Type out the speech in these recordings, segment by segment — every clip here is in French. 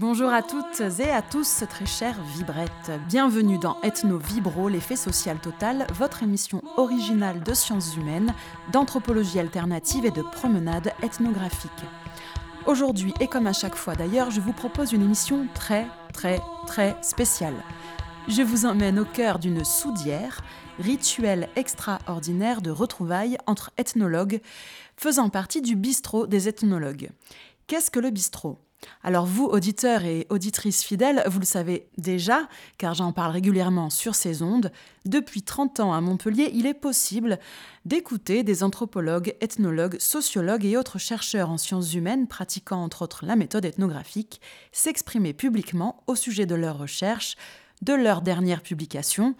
Bonjour à toutes et à tous, très chères vibrettes. Bienvenue dans Ethno Vibro, l'effet social total, votre émission originale de sciences humaines, d'anthropologie alternative et de promenade ethnographique. Aujourd'hui, et comme à chaque fois d'ailleurs, je vous propose une émission très, très, très spéciale. Je vous emmène au cœur d'une soudière, rituel extraordinaire de retrouvailles entre ethnologues, faisant partie du bistrot des ethnologues. Qu'est-ce que le bistrot? Alors vous, auditeurs et auditrices fidèles, vous le savez déjà, car j'en parle régulièrement sur ces ondes, depuis 30 ans à Montpellier, il est possible d'écouter des anthropologues, ethnologues, sociologues et autres chercheurs en sciences humaines pratiquant entre autres la méthode ethnographique s'exprimer publiquement au sujet de leurs recherches, de leurs dernières publications.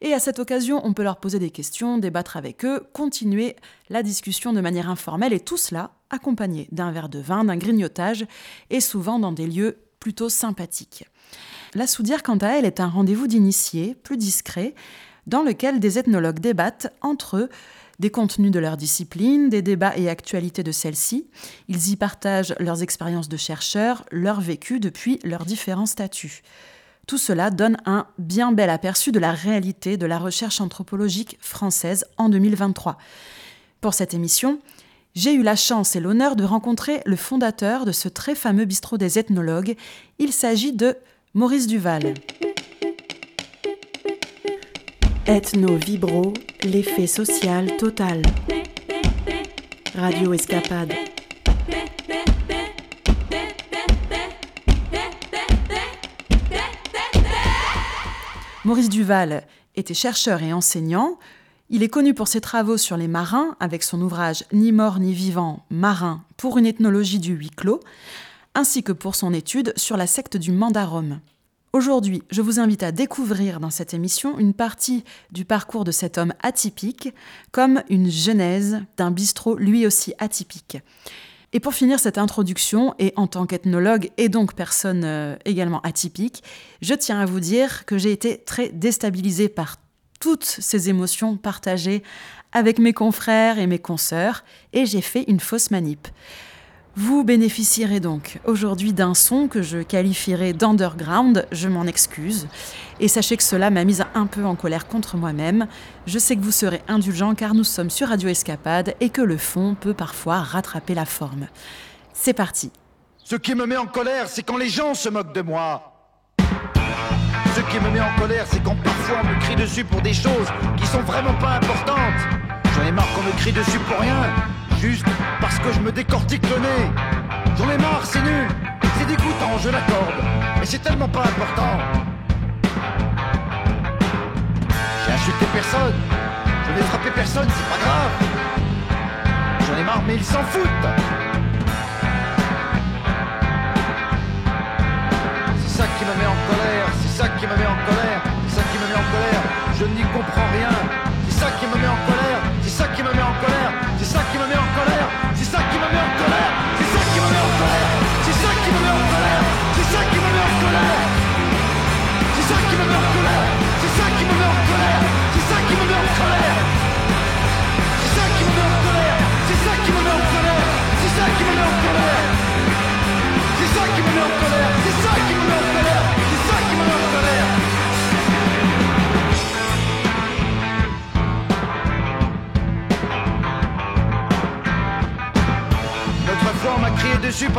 Et à cette occasion, on peut leur poser des questions, débattre avec eux, continuer la discussion de manière informelle et tout cela accompagné d'un verre de vin, d'un grignotage et souvent dans des lieux plutôt sympathiques. La soudière, quant à elle, est un rendez-vous d'initiés, plus discret, dans lequel des ethnologues débattent entre eux des contenus de leur discipline, des débats et actualités de celle-ci. Ils y partagent leurs expériences de chercheurs, leur vécu depuis leurs différents statuts. Tout cela donne un bien bel aperçu de la réalité de la recherche anthropologique française en 2023. Pour cette émission, j'ai eu la chance et l'honneur de rencontrer le fondateur de ce très fameux bistrot des ethnologues. Il s'agit de Maurice Duval. Ethno Vibro, l'effet social total. Radio Escapade. Maurice Duval était chercheur et enseignant. Il est connu pour ses travaux sur les marins, avec son ouvrage Ni mort ni vivant, marin pour une ethnologie du huis clos, ainsi que pour son étude sur la secte du Mandarum. Aujourd'hui, je vous invite à découvrir dans cette émission une partie du parcours de cet homme atypique, comme une genèse d'un bistrot lui aussi atypique. Et pour finir cette introduction, et en tant qu'ethnologue et donc personne euh, également atypique, je tiens à vous dire que j'ai été très déstabilisée par toutes ces émotions partagées avec mes confrères et mes consoeurs, et j'ai fait une fausse manip. Vous bénéficierez donc aujourd'hui d'un son que je qualifierai d'underground, je m'en excuse, et sachez que cela m'a mise un peu en colère contre moi-même. Je sais que vous serez indulgents car nous sommes sur Radio Escapade et que le fond peut parfois rattraper la forme. C'est parti. Ce qui me met en colère, c'est quand les gens se moquent de moi. Ce qui me met en colère, c'est quand parfois on me crie dessus pour des choses qui sont vraiment pas importantes. J'en ai marre qu'on me crie dessus pour rien juste parce que je me décortique le nez. J'en ai marre, c'est nul, c'est dégoûtant, je l'accorde, mais c'est tellement pas important. J'ai insulté personne, je n'ai frappé personne, c'est pas grave. J'en ai marre, mais ils s'en foutent. Ça qui me met en colère, c'est ça qui me met en colère, c'est ça qui me met en colère, je n'y comprends rien.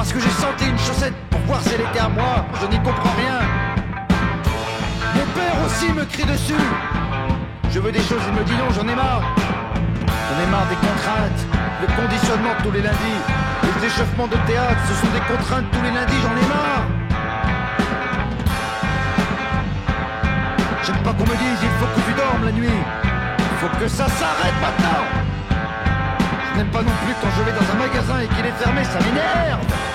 Parce que j'ai senti une chaussette pour voir si elle était à moi. Je n'y comprends rien. Mon père aussi me crie dessus. Je veux des choses, il me dit non, j'en ai marre. J'en ai marre des contraintes, le conditionnement tous les lundis, les échauffements de théâtre, ce sont des contraintes tous les lundis, j'en ai marre. J'aime pas qu'on me dise il faut que tu dormes la nuit. Il faut que ça s'arrête maintenant. Je n'aime pas non plus quand je vais dans un magasin et qu'il est fermé, ça m'énerve.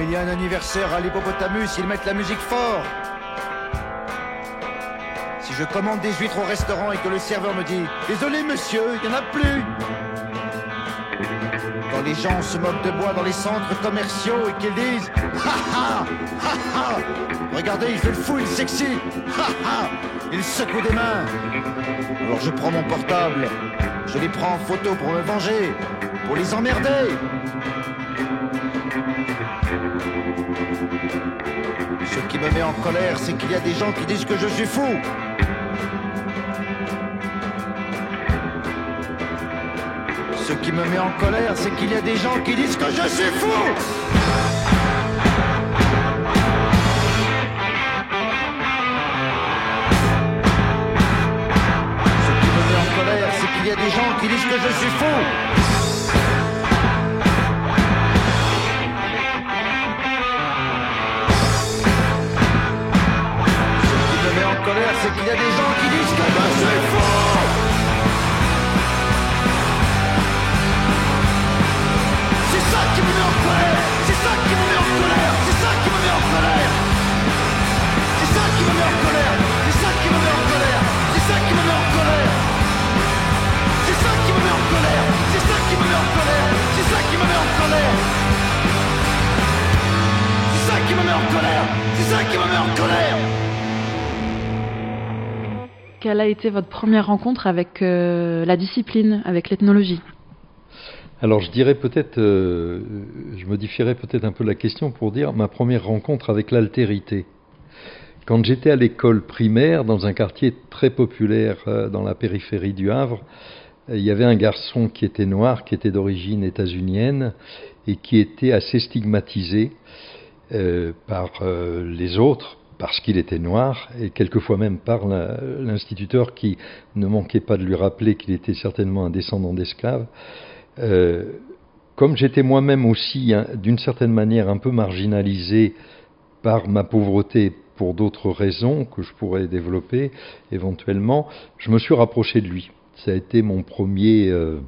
Il y a un anniversaire à l'hippopotamus, ils mettent la musique fort. Si je commande des huîtres au restaurant et que le serveur me dit Désolé monsieur, il n'y en a plus. Quand les gens se moquent de moi dans les centres commerciaux et qu'ils disent Ha ha Ha ha Regardez, il fait le fou, il s'excite Ha ha Il secoue des mains Alors je prends mon portable, je les prends en photo pour me venger. pour les emmerder. Qui me met en colère, c'est qu'il y a des gens qui disent que je suis fou. Ce qui me met en colère, c'est qu'il y a des gens qui disent que je suis fou. Ce qui me met en colère, c'est qu'il y a des gens qui disent que je suis fou. Quelle a été votre première rencontre avec euh, la discipline, avec l'ethnologie? Alors je dirais peut-être, euh, je modifierais peut-être un peu la question pour dire ma première rencontre avec l'altérité. Quand j'étais à l'école primaire, dans un quartier très populaire euh, dans la périphérie du Havre, il y avait un garçon qui était noir, qui était d'origine états-unienne et qui était assez stigmatisé par les autres parce qu'il était noir et quelquefois même par l'instituteur qui ne manquait pas de lui rappeler qu'il était certainement un descendant d'esclaves. Euh, comme j'étais moi-même aussi, hein, d'une certaine manière, un peu marginalisé par ma pauvreté pour d'autres raisons que je pourrais développer éventuellement, je me suis rapproché de lui. Ça a été mon premier, euh,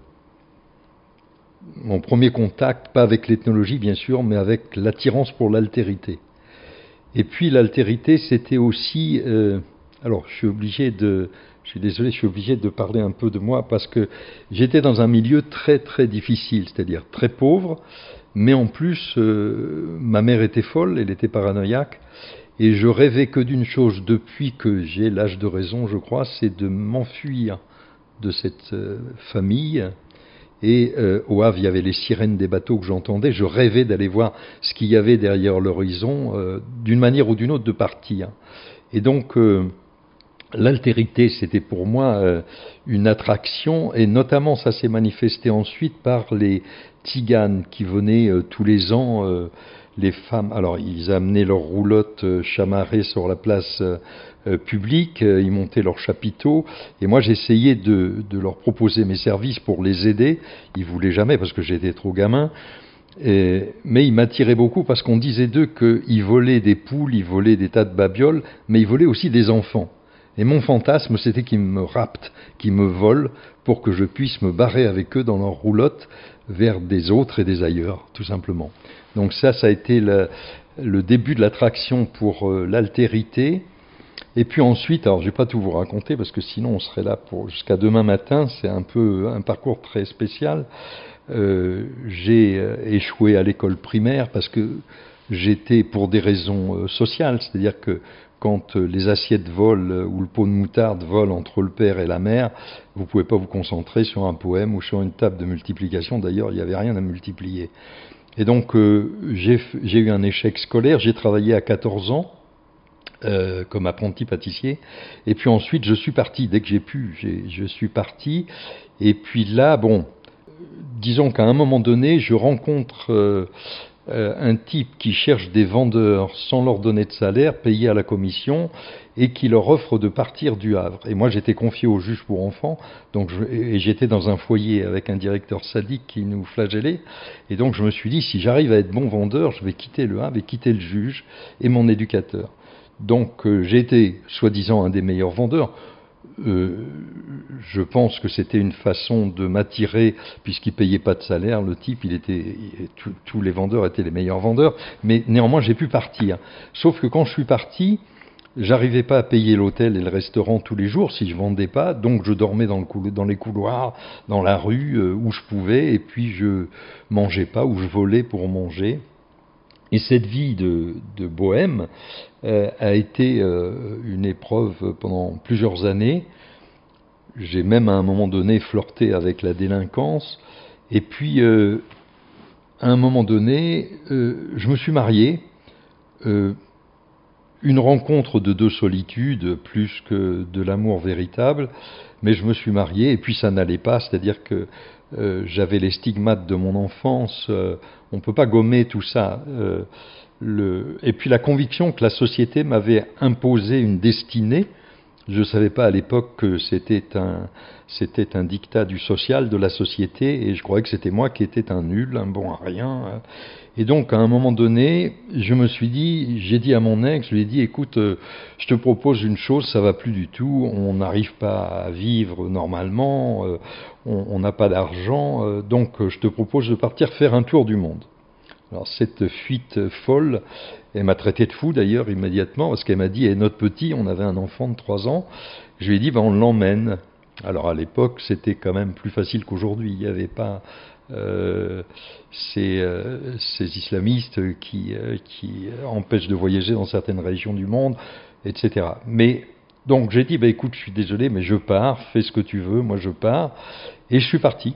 mon premier contact, pas avec l'ethnologie bien sûr, mais avec l'attirance pour l'altérité. Et puis l'altérité, c'était aussi, euh, alors je suis obligé de, je suis désolé, je suis obligé de parler un peu de moi parce que j'étais dans un milieu très très difficile, c'est-à-dire très pauvre, mais en plus euh, ma mère était folle, elle était paranoïaque, et je rêvais que d'une chose depuis que j'ai l'âge de raison, je crois, c'est de m'enfuir de cette euh, famille. Et euh, au Havre, il y avait les sirènes des bateaux que j'entendais. Je rêvais d'aller voir ce qu'il y avait derrière l'horizon, euh, d'une manière ou d'une autre, de partir. Et donc, euh, l'altérité, c'était pour moi une attraction, et notamment ça s'est manifesté ensuite par les tiganes qui venaient tous les ans. les femmes, alors ils amenaient leurs roulottes chamarrées sur la place euh, publique, euh, ils montaient leurs chapiteaux, et moi j'essayais de, leur proposer mes services pour les aider. Ils voulaient jamais parce que j'étais trop gamin. Mais ils m'attiraient beaucoup parce qu'on disait d'eux qu'ils volaient des poules, ils volaient des tas de babioles, mais ils volaient aussi des enfants. Et mon fantasme, c'était qu'ils me raptent, qu'ils me volent pour que je puisse me barrer avec eux dans leur roulotte vers des autres et des ailleurs, tout simplement. Donc ça, ça a été le, le début de l'attraction pour euh, l'altérité. Et puis ensuite, alors je vais pas tout vous raconter parce que sinon on serait là pour jusqu'à demain matin. C'est un peu un parcours très spécial. Euh, j'ai euh, échoué à l'école primaire parce que j'étais pour des raisons euh, sociales, c'est-à-dire que quand les assiettes volent ou le pot de moutarde vole entre le père et la mère, vous pouvez pas vous concentrer sur un poème ou sur une table de multiplication. D'ailleurs, il n'y avait rien à multiplier. Et donc, j'ai eu un échec scolaire. J'ai travaillé à 14 ans euh, comme apprenti pâtissier. Et puis ensuite, je suis parti. Dès que j'ai pu, je suis parti. Et puis là, bon, disons qu'à un moment donné, je rencontre euh, euh, un type qui cherche des vendeurs sans leur donner de salaire, payés à la commission, et qui leur offre de partir du Havre. Et moi, j'étais confié au juge pour enfants, donc et j'étais dans un foyer avec un directeur sadique qui nous flagellait. Et donc, je me suis dit, si j'arrive à être bon vendeur, je vais quitter le Havre et quitter le juge et mon éducateur. Donc, euh, j'ai été, soi-disant, un des meilleurs vendeurs. Euh, je pense que c'était une façon de m'attirer, puisqu'il payait pas de salaire. Le type, il était, tous- les vendeurs étaient les meilleurs vendeurs, mais néanmoins, j'ai pu partir. Sauf que quand je suis parti, j'arrivais pas à payer l'hôtel et le restaurant tous les jours si je vendais pas, donc je dormais dans, le coulo- dans les couloirs, dans la rue euh, où je pouvais, et puis je mangeais pas ou je volais pour manger. Et cette vie de, bohème euh, a été euh, une épreuve pendant plusieurs années. J'ai même à un moment donné flirté avec la délinquance. Et puis, à un moment donné, je me suis marié une rencontre de deux solitudes plus que de l'amour véritable, mais je me suis marié et puis ça n'allait pas, c'est-à-dire que euh, j'avais les stigmates de mon enfance, euh, on ne peut pas gommer tout ça. Euh. Et puis la conviction que la société m'avait imposé une destinée, je ne savais pas à l'époque que c'était un, c'était un dictat du social, de la société, et je croyais que c'était moi qui étais un nul, un bon à rien. Et donc, à un moment donné, je me suis dit, j'ai dit à mon ex, je lui ai dit, écoute, euh, je te propose une chose, ça va plus du tout, on n'arrive pas à vivre normalement, euh, on n'a pas d'argent, euh, donc je te propose de partir faire un tour du monde. Alors cette fuite folle, elle m'a traité de fou d'ailleurs immédiatement, parce qu'elle m'a dit, et eh, notre petit, on avait un enfant de 3 ans, je lui ai dit, ben, on l'emmène. Alors à l'époque, c'était quand même plus facile qu'aujourd'hui. Il n'y avait pas euh, ces, euh, ces, islamistes qui, euh, qui, empêchent de voyager dans certaines régions du monde, etc. Mais donc j'ai dit, bah, écoute, je suis désolé, mais je pars, fais ce que tu veux, moi je pars. Et je suis parti.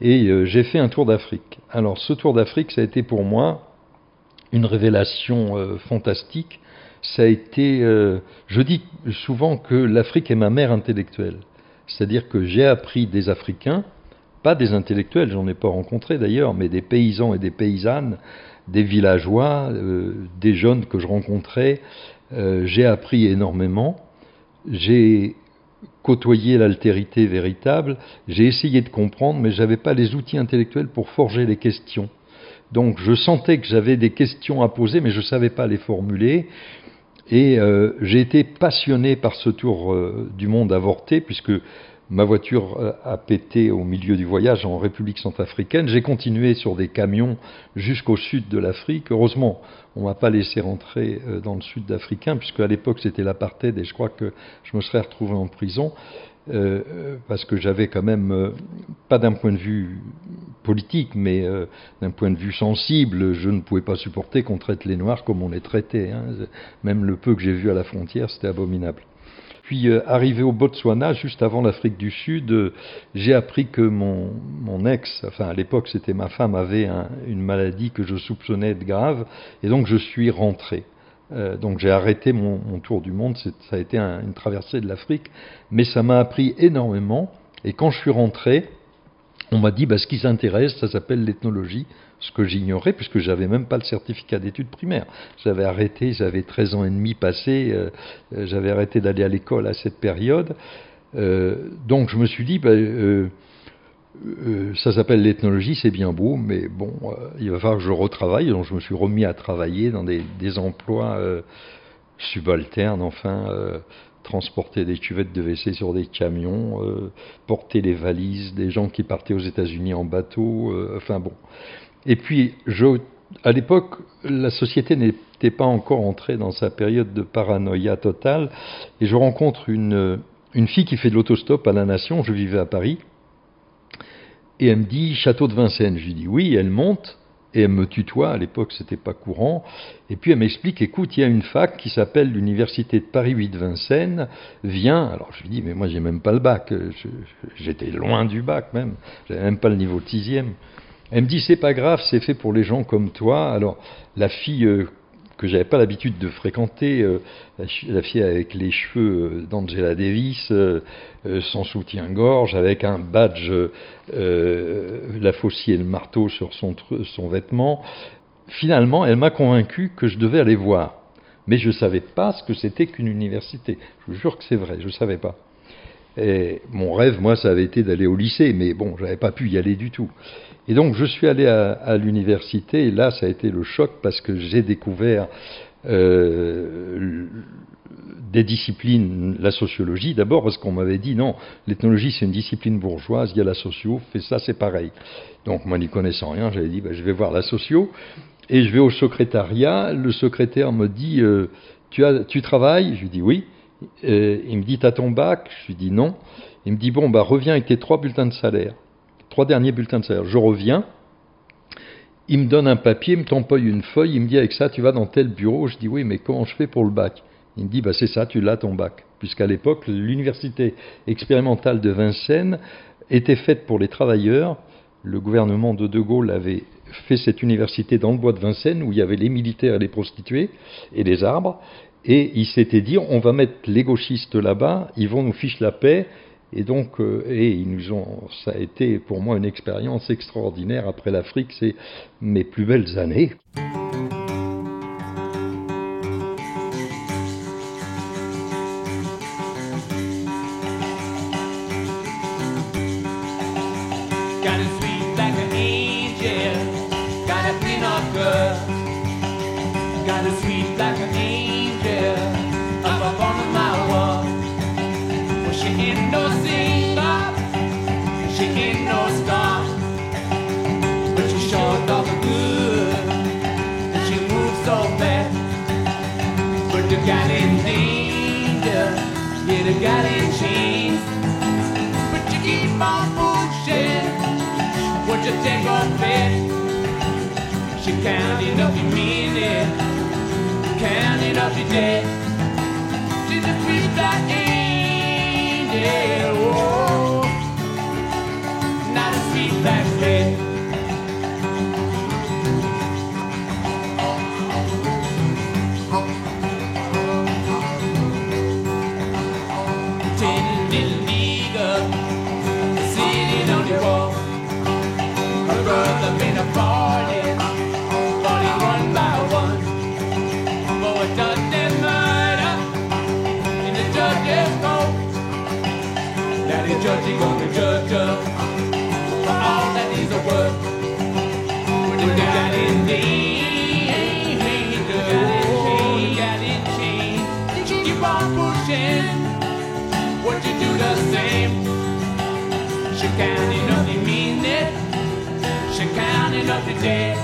Et j'ai fait un tour d'Afrique. Alors ce tour d'Afrique, ça a été pour moi une révélation fantastique. Ça a été, je dis souvent que l'Afrique est ma mère intellectuelle. C'est-à-dire que j'ai appris des Africains pas des intellectuels, j'en ai pas rencontré d'ailleurs, mais des paysans et des paysannes, des villageois, euh, des jeunes que je rencontrais. Euh, j'ai appris énormément. J'ai côtoyé l'altérité véritable. J'ai essayé de comprendre, mais je n'avais pas les outils intellectuels pour forger les questions. Donc je sentais que j'avais des questions à poser, mais je ne savais pas les formuler. Et euh, j'ai été passionné par ce tour du monde avorté, puisque Ma voiture euh, a pété au milieu du voyage en République centrafricaine. J'ai continué sur des camions jusqu'au sud de l'Afrique. Heureusement, on ne m'a pas laissé rentrer euh, dans le sud africain, puisque à l'époque c'était l'apartheid et je crois que je me serais retrouvé en prison. Euh, parce que j'avais quand même, pas d'un point de vue politique, mais d'un point de vue sensible, je ne pouvais pas supporter qu'on traite les Noirs comme on les traitait. Hein. Même le peu que j'ai vu à la frontière, c'était abominable. Puis euh, arrivé au Botswana, juste avant l'Afrique du Sud, euh, j'ai appris que mon, mon, ex, enfin à l'époque c'était ma femme, avait une maladie que je soupçonnais de grave, et donc je suis rentré. Euh, donc j'ai arrêté mon, tour du monde, ça a été une traversée de l'Afrique, mais ça m'a appris énormément, et quand je suis rentré, on m'a dit, bah, ce qui s'intéresse, ça s'appelle l'ethnologie, ce que j'ignorais puisque j'avais même pas le certificat d'études primaires. J'avais arrêté, j'avais 13 ans et demi passé, euh, euh, j'avais arrêté d'aller à l'école à cette période. Euh, donc je me suis dit, ben, ça s'appelle l'ethnologie, c'est bien beau, mais bon, il va falloir que je retravaille. Donc je me suis remis à travailler dans des, emplois subalternes, enfin, transporter des cuvettes de WC sur des camions, porter les valises des gens qui partaient aux États-Unis en bateau, enfin bon. Et puis, à l'époque, la société n'était pas encore entrée dans sa période de paranoïa totale, et je rencontre une, fille qui fait de l'autostop à la Nation, je vivais à Paris, et elle me dit Château de Vincennes. Je lui dis oui, elle monte, et elle me tutoie, à l'époque c'était pas courant, et puis elle m'explique, écoute, il y a une fac qui s'appelle l'Université de Paris 8 Vincennes, viens, alors je lui dis, mais moi j'ai même pas le bac, j'étais loin du bac même, j'avais même pas le niveau de sixième. Elle me dit c'est pas grave, c'est fait pour les gens comme toi. Alors la fille euh, que j'avais pas l'habitude de fréquenter, euh, la, fille avec les cheveux euh, d'Angela Davis, sans soutien-gorge, avec un badge, la faucille et le marteau sur son, son vêtement. Finalement, elle m'a convaincu que je devais aller voir. Mais je ne savais pas ce que c'était qu'une université. Je vous jure que c'est vrai, je ne savais pas. Et mon rêve, moi, ça avait été d'aller au lycée, mais bon, j'avais pas pu y aller du tout. Et donc, je suis allé à, l'université, et là, ça a été le choc parce que j'ai découvert euh, des disciplines, la sociologie d'abord, parce qu'on m'avait dit non, l'ethnologie c'est une discipline bourgeoise, il y a la socio, fait ça, c'est pareil. Donc, moi, n'y connaissant rien, j'avais dit, ben, je vais voir la socio, et je vais au secrétariat, le secrétaire me dit, euh, tu, as, tu travailles? Je lui dis oui. Euh, il me dit, t'as ton bac? Je lui dis non. Il me dit, bon, bah reviens avec tes trois bulletins de salaire. Trois derniers bulletins de salaire. Je reviens. Il me donne un papier, il me tampoye une feuille, il me dit, avec ça, tu vas dans tel bureau. Je dis, oui, mais comment je fais pour le bac? Il me dit, bah c'est ça, tu l'as ton bac. Puisqu'à l'époque, l'université expérimentale de Vincennes était faite pour les travailleurs le gouvernement de De Gaulle avait fait cette université dans le bois de Vincennes où il y avait les militaires et les prostituées et les arbres. Et il s'était dit, on va mettre les gauchistes là-bas, ils vont nous ficher la paix. Et donc, euh, et ils nous ont, ça a été pour moi une expérience extraordinaire. Après l'Afrique, c'est mes plus belles années. agité. J'ai depuis Et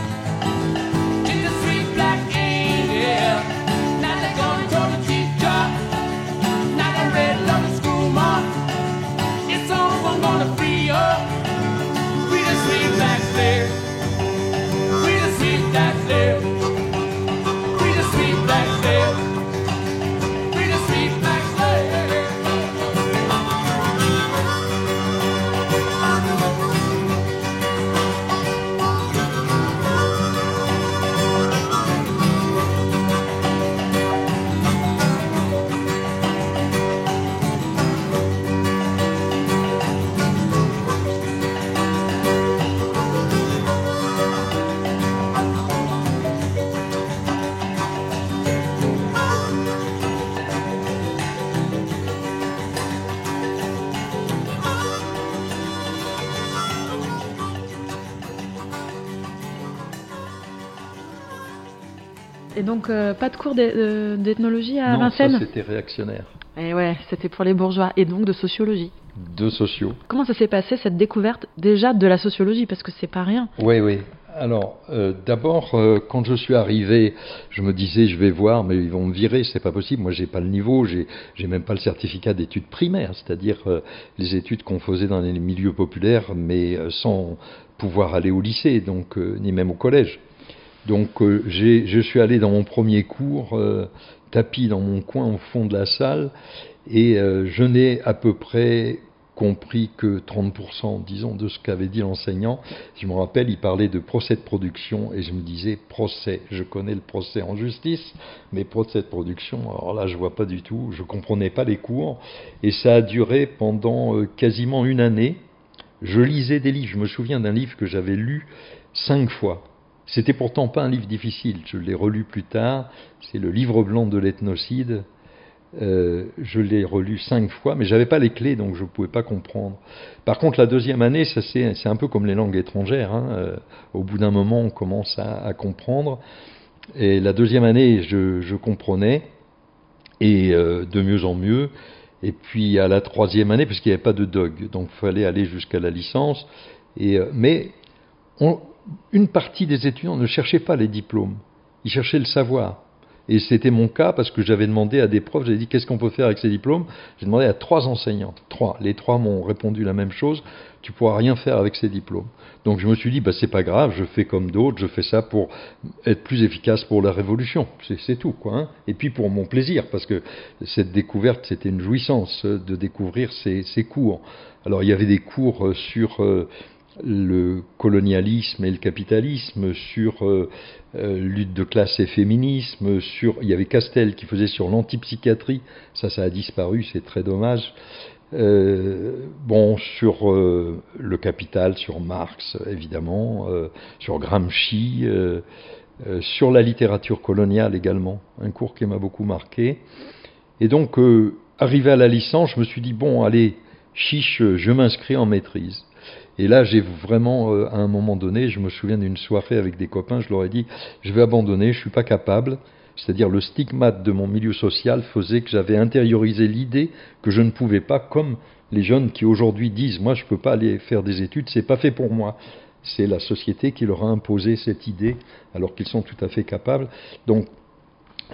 donc, euh, pas de cours d'ethnologie à non, Vincennes c'était réactionnaire. Et eh ouais, c'était pour les bourgeois. Et donc de sociologie De sociaux. Comment ça s'est passé, cette découverte déjà de la sociologie? Parce que c'est pas rien. Oui, oui. Alors, euh, d'abord, euh, quand je suis arrivé, je me disais, je vais voir, mais ils vont me virer, c'est pas possible. Moi, j'ai pas le niveau, j'ai, j'ai même pas le certificat d'études primaires, c'est-à-dire les études qu'on faisait dans les milieux populaires, mais sans pouvoir aller au lycée, donc ni même au collège. Donc euh, je suis allé dans mon premier cours, euh, tapis dans mon coin au fond de la salle, et euh, je n'ai à peu près compris que 30%, disons, de ce qu'avait dit l'enseignant. Je me rappelle, il parlait de procès de production, et je me disais, procès, je connais le procès en justice, mais procès de production, alors là, je vois pas du tout, je comprenais pas les cours, et ça a duré pendant quasiment une année. Je lisais des livres, je me souviens d'un livre que j'avais lu cinq fois c'était pourtant pas un livre difficile, je l'ai relu plus tard, c'est le livre blanc de l'ethnocide. Euh, je l'ai relu cinq fois, mais j'avais pas les clés, donc je ne pouvais pas comprendre. Par contre, la deuxième année, ça c'est un peu comme les langues étrangères. Hein, euh, au bout d'un moment, on commence à, comprendre. Et la deuxième année, je, comprenais, et euh, de mieux en mieux. Et puis à la troisième année, puisqu'il n'y avait pas de dog, donc il fallait aller jusqu'à la licence. Et, mais on, une partie des étudiants ne cherchaient pas les diplômes, ils cherchaient le savoir. Et c'était mon cas parce que j'avais demandé à des profs, j'avais dit qu'est-ce qu'on peut faire avec ces diplômes? J'ai demandé à trois enseignantes, trois. Les trois m'ont répondu la même chose, tu pourras rien faire avec ces diplômes. Donc je me suis dit, bah, c'est pas grave, je fais comme d'autres, je fais ça pour être plus efficace pour la révolution. C'est tout, quoi. Hein. Et puis pour mon plaisir, parce que cette découverte, c'était une jouissance de découvrir ces, cours. Alors il y avait des cours sur... Euh, le colonialisme et le capitalisme, sur euh, euh, lutte de classe et féminisme, sur il y avait Castel qui faisait sur l'antipsychiatrie, ça ça a disparu, c'est très dommage. Euh, bon, sur le capital, sur Marx évidemment, sur Gramsci, sur la littérature coloniale également, un cours qui m'a beaucoup marqué. Et donc, arrivé à la licence, je me suis dit bon, allez, chiche, je m'inscris en maîtrise. Et là, j'ai vraiment, euh, à un moment donné, je me souviens d'une soirée avec des copains, je leur ai dit, je vais abandonner, je ne suis pas capable. C'est-à-dire le stigmate de mon milieu social faisait que j'avais intériorisé l'idée que je ne pouvais pas, comme les jeunes qui aujourd'hui disent, moi je ne peux pas aller faire des études, c'est pas fait pour moi. C'est la société qui leur a imposé cette idée, alors qu'ils sont tout à fait capables. Donc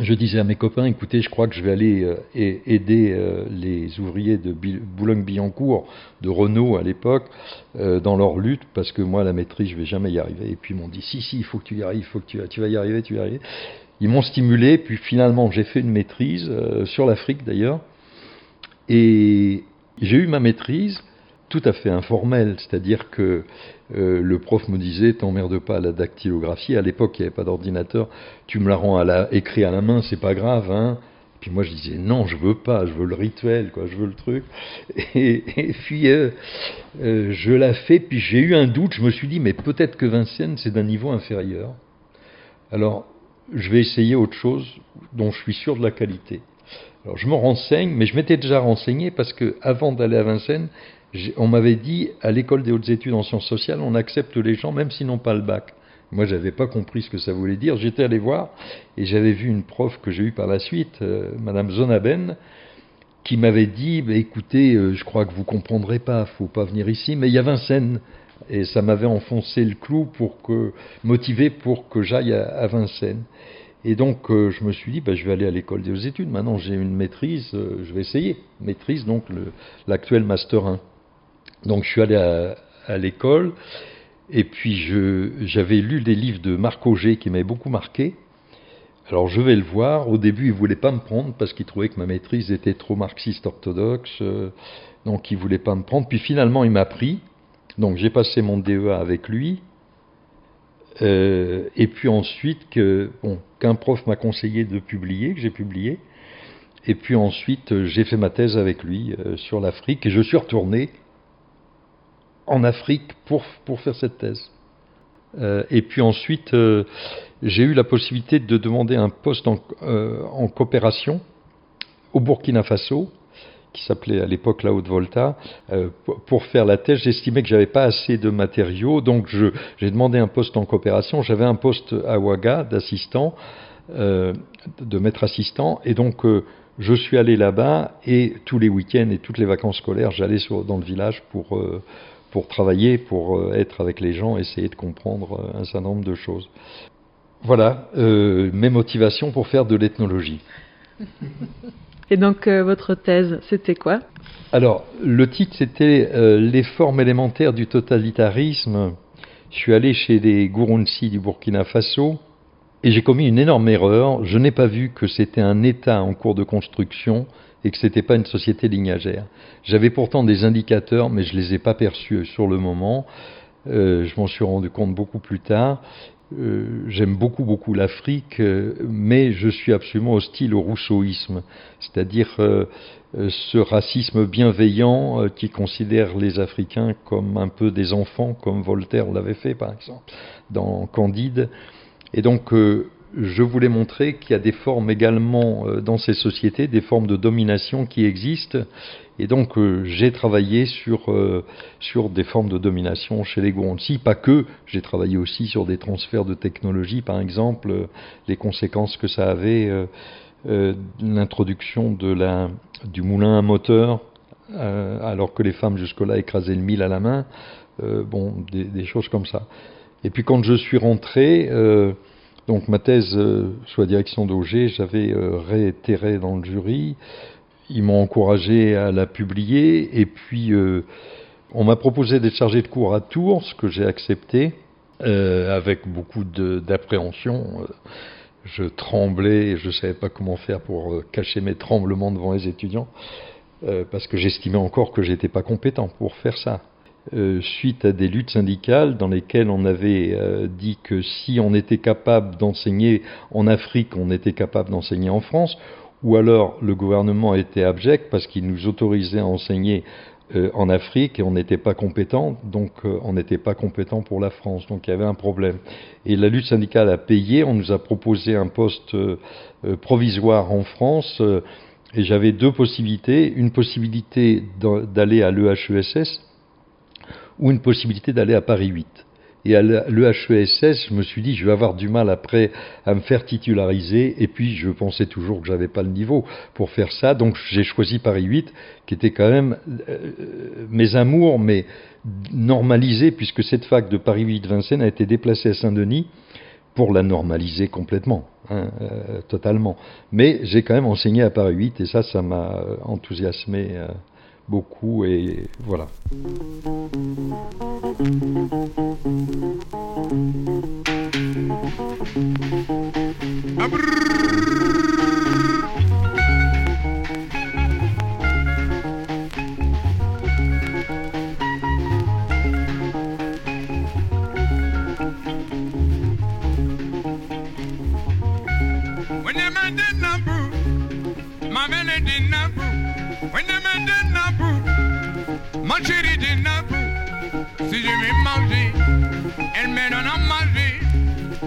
je disais à mes copains, écoutez, je crois que je vais aller euh, aider euh, les ouvriers de Boulogne-Billancourt, de Renault à l'époque, euh, dans leur lutte, parce que moi, la maîtrise, je vais jamais y arriver. Et puis ils m'ont dit, si, si, il faut que tu y arrives, faut que tu, tu vas y arriver, tu vas y arriver. Ils m'ont stimulé, puis finalement, j'ai fait une maîtrise, sur l'Afrique d'ailleurs, et j'ai eu ma maîtrise tout à fait informelle, c'est-à-dire que euh, le prof me disait t'emmerde pas la dactylographie. À l'époque, il n'y avait pas d'ordinateur. Tu me la rends à la, écrit à la main, c'est pas grave. Hein. Puis moi, je disais non, je veux pas, je veux le rituel, quoi, je veux le truc. Et, puis euh, euh, je la fais. Puis j'ai eu un doute. Je me suis dit mais peut-être que Vincennes c'est d'un niveau inférieur. Alors je vais essayer autre chose dont je suis sûr de la qualité. Alors je me renseigne, mais je m'étais déjà renseigné parce que avant d'aller à Vincennes, on m'avait dit à l'école des hautes études en sciences sociales, on accepte les gens même s'ils n'ont pas le bac. Moi, j'avais pas compris ce que ça voulait dire. J'étais allé voir et j'avais vu une prof que j'ai eue par la suite, euh, Madame Zonaben, qui m'avait dit bah, "Écoutez, euh, je crois que vous comprendrez pas, faut pas venir ici, mais il y a Vincennes." Et ça m'avait enfoncé le clou pour que, motivé pour que j'aille à, Vincennes. Et donc, euh, je me suis dit, bah, je vais aller à l'école des études. Maintenant, j'ai une maîtrise, je vais essayer. Maîtrise, donc, l'actuel Master 1. Donc je suis allé à, l'école et puis j'avais lu des livres de Marc Auger qui m'avaient beaucoup marqué. Alors je vais le voir. Au début, il voulait pas me prendre parce qu'il trouvait que ma maîtrise était trop marxiste orthodoxe, euh, donc il voulait pas me prendre. Puis finalement, il m'a pris. Donc j'ai passé mon DEA avec lui. Euh, et puis ensuite, qu'un prof m'a conseillé de publier, que j'ai publié. Et puis ensuite, j'ai fait ma thèse avec lui euh, sur l'Afrique et je suis retourné en Afrique pour, pour faire cette thèse. Euh, et puis ensuite, euh, j'ai eu la possibilité de demander un poste en, euh, en coopération au Burkina Faso, qui s'appelait à l'époque la Haute-Volta, pour faire la thèse. J'estimais que j'avais pas assez de matériaux, donc j'ai demandé un poste en coopération. J'avais un poste à Ouaga d'assistant, de maître assistant, et donc je suis allé là-bas et tous les week-ends et toutes les vacances scolaires, j'allais dans le village pour pour travailler, pour euh, être avec les gens, essayer de comprendre euh, un certain nombre de choses. Voilà euh, mes motivations pour faire de l'ethnologie. Et donc votre thèse, c'était quoi? Alors, le titre, c'était Les formes élémentaires du totalitarisme. Je suis allé chez les Gurunsi du Burkina Faso et j'ai commis une énorme erreur. Je n'ai pas vu que c'était un État en cours de construction et que ce n'était pas une société lignagère. J'avais pourtant des indicateurs, mais je ne les ai pas perçus sur le moment. Euh, je m'en suis rendu compte beaucoup plus tard. Euh, j'aime beaucoup beaucoup l'Afrique, euh, mais je suis absolument hostile au rousseauisme, c'est-à-dire ce racisme bienveillant qui considère les Africains comme un peu des enfants, comme Voltaire l'avait fait par exemple dans Candide. Et donc je voulais montrer qu'il y a des formes également euh, dans ces sociétés, des formes de domination qui existent. Et donc euh, j'ai travaillé sur, euh, sur des formes de domination chez les Guanxi, pas que, j'ai travaillé aussi sur des transferts de technologie, par exemple, les conséquences que ça avait, l'introduction de la, du moulin à moteur, alors que les femmes jusque-là écrasaient le mille à la main, bon, des, des, choses comme ça. Et puis quand je suis rentré, donc ma thèse euh, sous la direction d'Auger, j'avais euh, réitéré dans le jury. Ils m'ont encouragé à la publier et puis euh, on m'a proposé d'être chargé de cours à Tours, ce que j'ai accepté avec beaucoup d'appréhension. Je tremblais et je ne savais pas comment faire pour cacher mes tremblements devant les étudiants parce que j'estimais encore que j'étais pas compétent pour faire ça. Suite à des luttes syndicales dans lesquelles on avait dit que si on était capable d'enseigner en Afrique, on était capable d'enseigner en France, ou alors le gouvernement était abject parce qu'il nous autorisait à enseigner euh, en Afrique et on n'était pas compétent, donc euh, on n'était pas compétent pour la France, donc il y avait un problème. Et la lutte syndicale a payé, on nous a proposé un poste euh, provisoire en France et j'avais deux possibilités, une possibilité d'aller à l'EHESS ou une possibilité d'aller à Paris 8. Et à l'EHESS, je me suis dit, je vais avoir du mal après à me faire titulariser. Et puis, je pensais toujours que j'avais pas le niveau pour faire ça. Donc, j'ai choisi Paris 8, qui était quand même euh, mes amours, mais normalisé, puisque cette fac de Paris 8 Vincennes a été déplacée à Saint-Denis pour la normaliser complètement, hein, euh, totalement. Mais j'ai quand même enseigné à Paris 8, et ça, ça m'a enthousiasmé. Euh, beaucoup et voilà.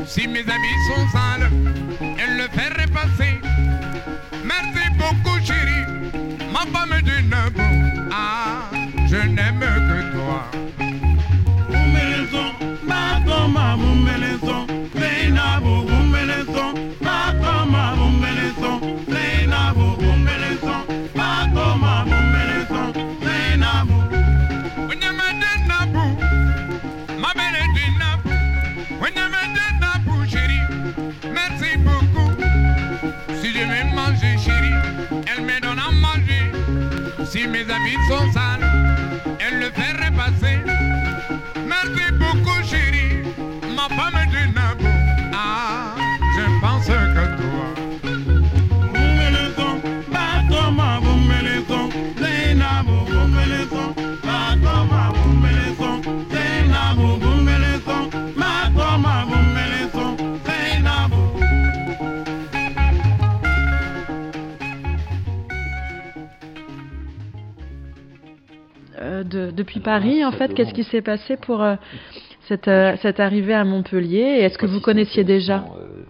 Si mes habits sont sales, depuis Paris, en fait, qu'est-ce qui s'est passé pour euh, cette, euh, cette, arrivée à Montpellier Est-ce que vous connaissiez déjà? Euh,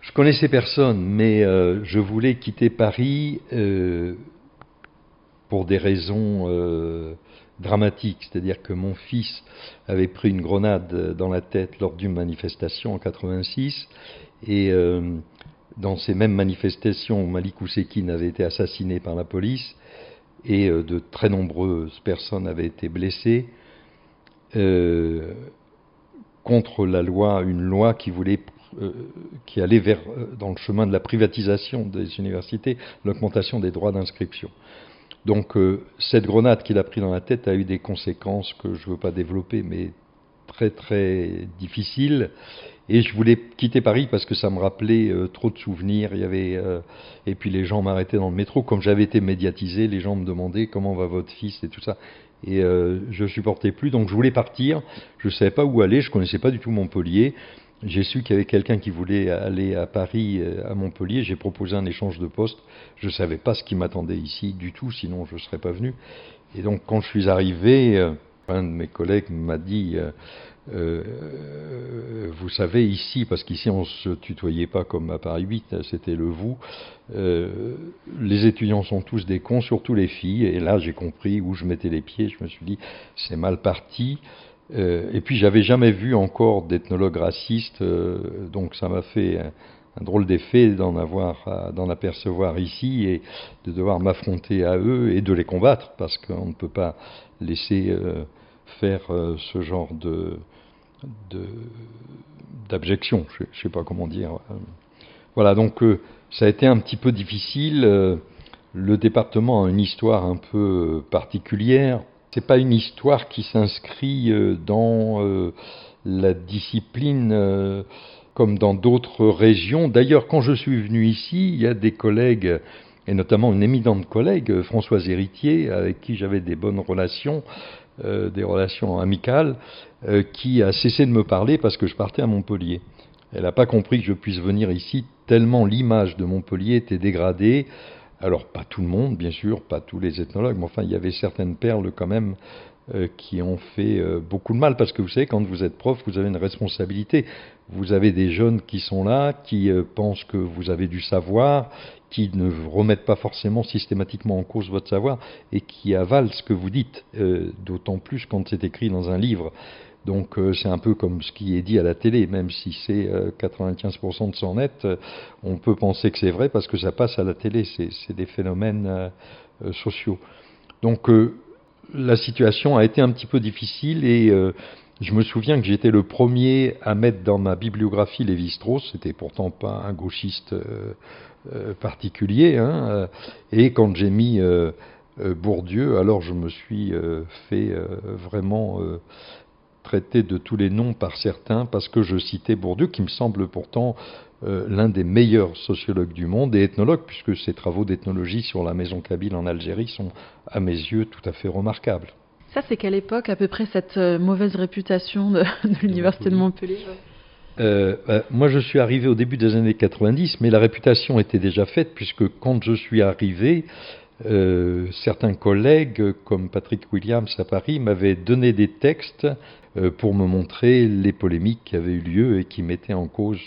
Je connaissais personne, mais je voulais quitter Paris pour des raisons dramatiques. C'est-à-dire que mon fils avait pris une grenade dans la tête lors d'une manifestation en 86 et dans ces mêmes manifestations, Malik Oussekine avait été assassiné par la police et euh, de très nombreuses personnes avaient été blessées euh, contre la loi, une loi qui voulait euh, qui allait vers dans le chemin de la privatisation des universités, l'augmentation des droits d'inscription. Donc cette grenade qu'il a pris dans la tête a eu des conséquences que je ne veux pas développer, mais très très difficiles. Et je voulais quitter Paris parce que ça me rappelait euh, trop de souvenirs. Il y avait euh, et puis les gens m'arrêtaient dans le métro. Comme j'avais été médiatisé, les gens me demandaient comment va votre fils et tout ça. Et euh, je supportais plus, donc je voulais partir. Je ne savais pas où aller. Je connaissais pas du tout Montpellier. J'ai su qu'il y avait quelqu'un qui voulait aller à Paris, à Montpellier. J'ai proposé un échange de poste. Je ne savais pas ce qui m'attendait ici du tout, sinon je ne serais pas venu. Et donc quand je suis arrivé, un de mes collègues m'a dit euh, vous savez, ici, parce qu'ici on ne se tutoyait pas comme à Paris 8, c'était le vous, euh, les étudiants sont tous des cons, surtout les filles, et là j'ai compris où je mettais les pieds, je me suis dit, c'est mal parti. Euh, et puis j'avais jamais vu encore d'ethnologue raciste, donc ça m'a fait un drôle d'effet d'en avoir, d'en apercevoir ici et de devoir m'affronter à eux et de les combattre, parce qu'on ne peut pas laisser faire ce genre de, d'abjection, je ne sais pas comment dire. Voilà, donc euh, ça a été un petit peu difficile. Euh, le département a une histoire un peu particulière. C'est pas une histoire qui s'inscrit euh, dans la discipline comme dans d'autres régions. D'ailleurs, quand je suis venu ici, il y a des collègues et notamment une éminente collègue, Françoise Héritier, avec qui j'avais des bonnes relations, des relations amicales, qui a cessé de me parler parce que je partais à Montpellier. Elle n'a pas compris que je puisse venir ici tellement l'image de Montpellier était dégradée. Alors pas tout le monde, bien sûr, pas tous les ethnologues, mais enfin il y avait certaines perles quand même euh, qui ont fait euh, beaucoup de mal, parce que vous savez, quand vous êtes prof, vous avez une responsabilité. Vous avez des jeunes qui sont là, qui euh, pensent que vous avez du savoir, qui ne remettent pas forcément systématiquement en cause votre savoir, et qui avalent ce que vous dites, d'autant plus quand c'est écrit dans un livre. Donc c'est un peu comme ce qui est dit à la télé, même si c'est 95% de son net, on peut penser que c'est vrai parce que ça passe à la télé, c'est des phénomènes sociaux. Donc la situation a été un petit peu difficile et euh, je me souviens que j'étais le premier à mettre dans ma bibliographie Lévi-Strauss, c'était pourtant pas un gauchiste euh, euh, particulier, hein, et quand j'ai mis Bourdieu, alors je me suis fait vraiment traiter de tous les noms par certains parce que je citais Bourdieu, qui me semble pourtant euh, l'un des meilleurs sociologues du monde et ethnologue, puisque ses travaux d'ethnologie sur la maison Kabyle en Algérie sont, à mes yeux, tout à fait remarquables. Ça, c'est quelle époque, à peu près, cette euh, mauvaise réputation de, l'Université de Montpellier euh, bah, moi, je suis arrivé au début des années 90, mais la réputation était déjà faite, puisque quand je suis arrivé, certains collègues, comme Patrick Williams à Paris, m'avaient donné des textes pour me montrer les polémiques qui avaient eu lieu et qui mettaient en cause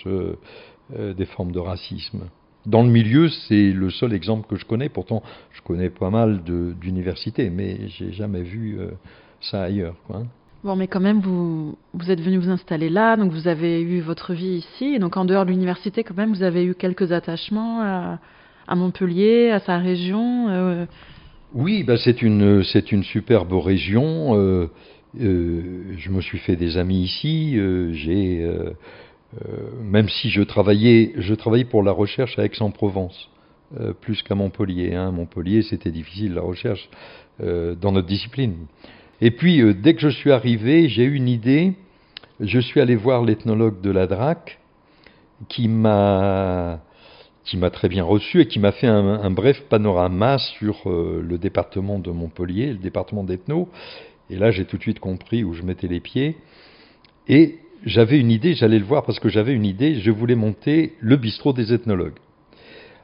euh, des formes de racisme. Dans le milieu, c'est le seul exemple que je connais. Pourtant, je connais pas mal d'universités, mais j'ai jamais vu euh, ça ailleurs. Quoi. Bon, mais quand même, vous, vous êtes venu vous installer là, donc vous avez eu votre vie ici. Et donc, en dehors de l'université, quand même, vous avez eu quelques attachements à, Montpellier, à sa région. Euh. Oui, bah c'est une, une superbe région. je me suis fait des amis ici. j'ai euh, même si je travaillais, je travaillais pour la recherche à Aix-en-Provence, euh, plus qu'à Montpellier. Hein. Montpellier, c'était difficile la recherche euh, dans notre discipline. Et puis, dès que je suis arrivé, j'ai eu une idée. Je suis allé voir l'ethnologue de la DRAC, qui m'a qui m'a très bien reçu et qui m'a fait un, bref panorama sur le département de Montpellier, le département d'ethno. Et là, j'ai tout de suite compris où je mettais les pieds. Et j'avais une idée, j'allais le voir parce que j'avais une idée, je voulais monter le bistrot des ethnologues.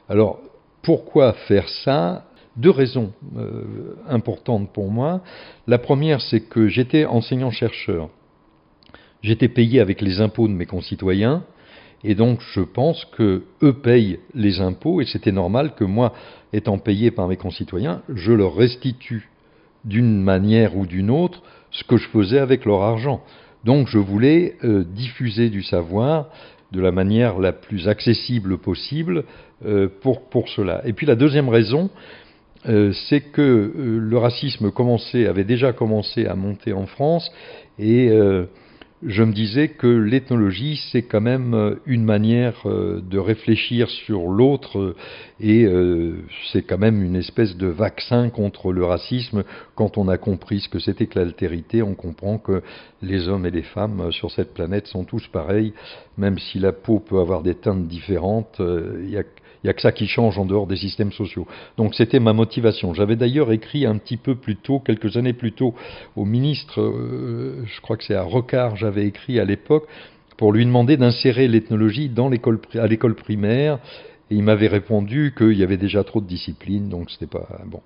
Alors, pourquoi faire ça? Deux raisons euh, importantes pour moi. La première, c'est que j'étais enseignant-chercheur. J'étais payé avec les impôts de mes concitoyens, et donc je pense que eux payent les impôts, et c'était normal que moi, étant payé par mes concitoyens, je leur restitue d'une manière ou d'une autre ce que je faisais avec leur argent. Donc je voulais euh, diffuser du savoir de la manière la plus accessible possible euh, pour, pour cela. Et puis la deuxième raison, euh, c'est que le racisme commençait, avait déjà commencé à monter en France et je me disais que l'ethnologie, c'est quand même euh, une manière euh, de réfléchir sur l'autre euh, et c'est quand même une espèce de vaccin contre le racisme. Quand on a compris ce que c'était que l'altérité, on comprend que les hommes et les femmes sur cette planète sont tous pareils, même si la peau peut avoir des teintes différentes. Il a il n'y a que ça qui change en dehors des systèmes sociaux. Donc c'était ma motivation. J'avais d'ailleurs écrit un petit peu plus tôt, quelques années plus tôt, au ministre, euh, je crois que c'est à Rocard, j'avais écrit à l'époque, pour lui demander d'insérer l'ethnologie à l'école primaire. Et il m'avait répondu qu'il y avait déjà trop de disciplines, donc c'était pas bon.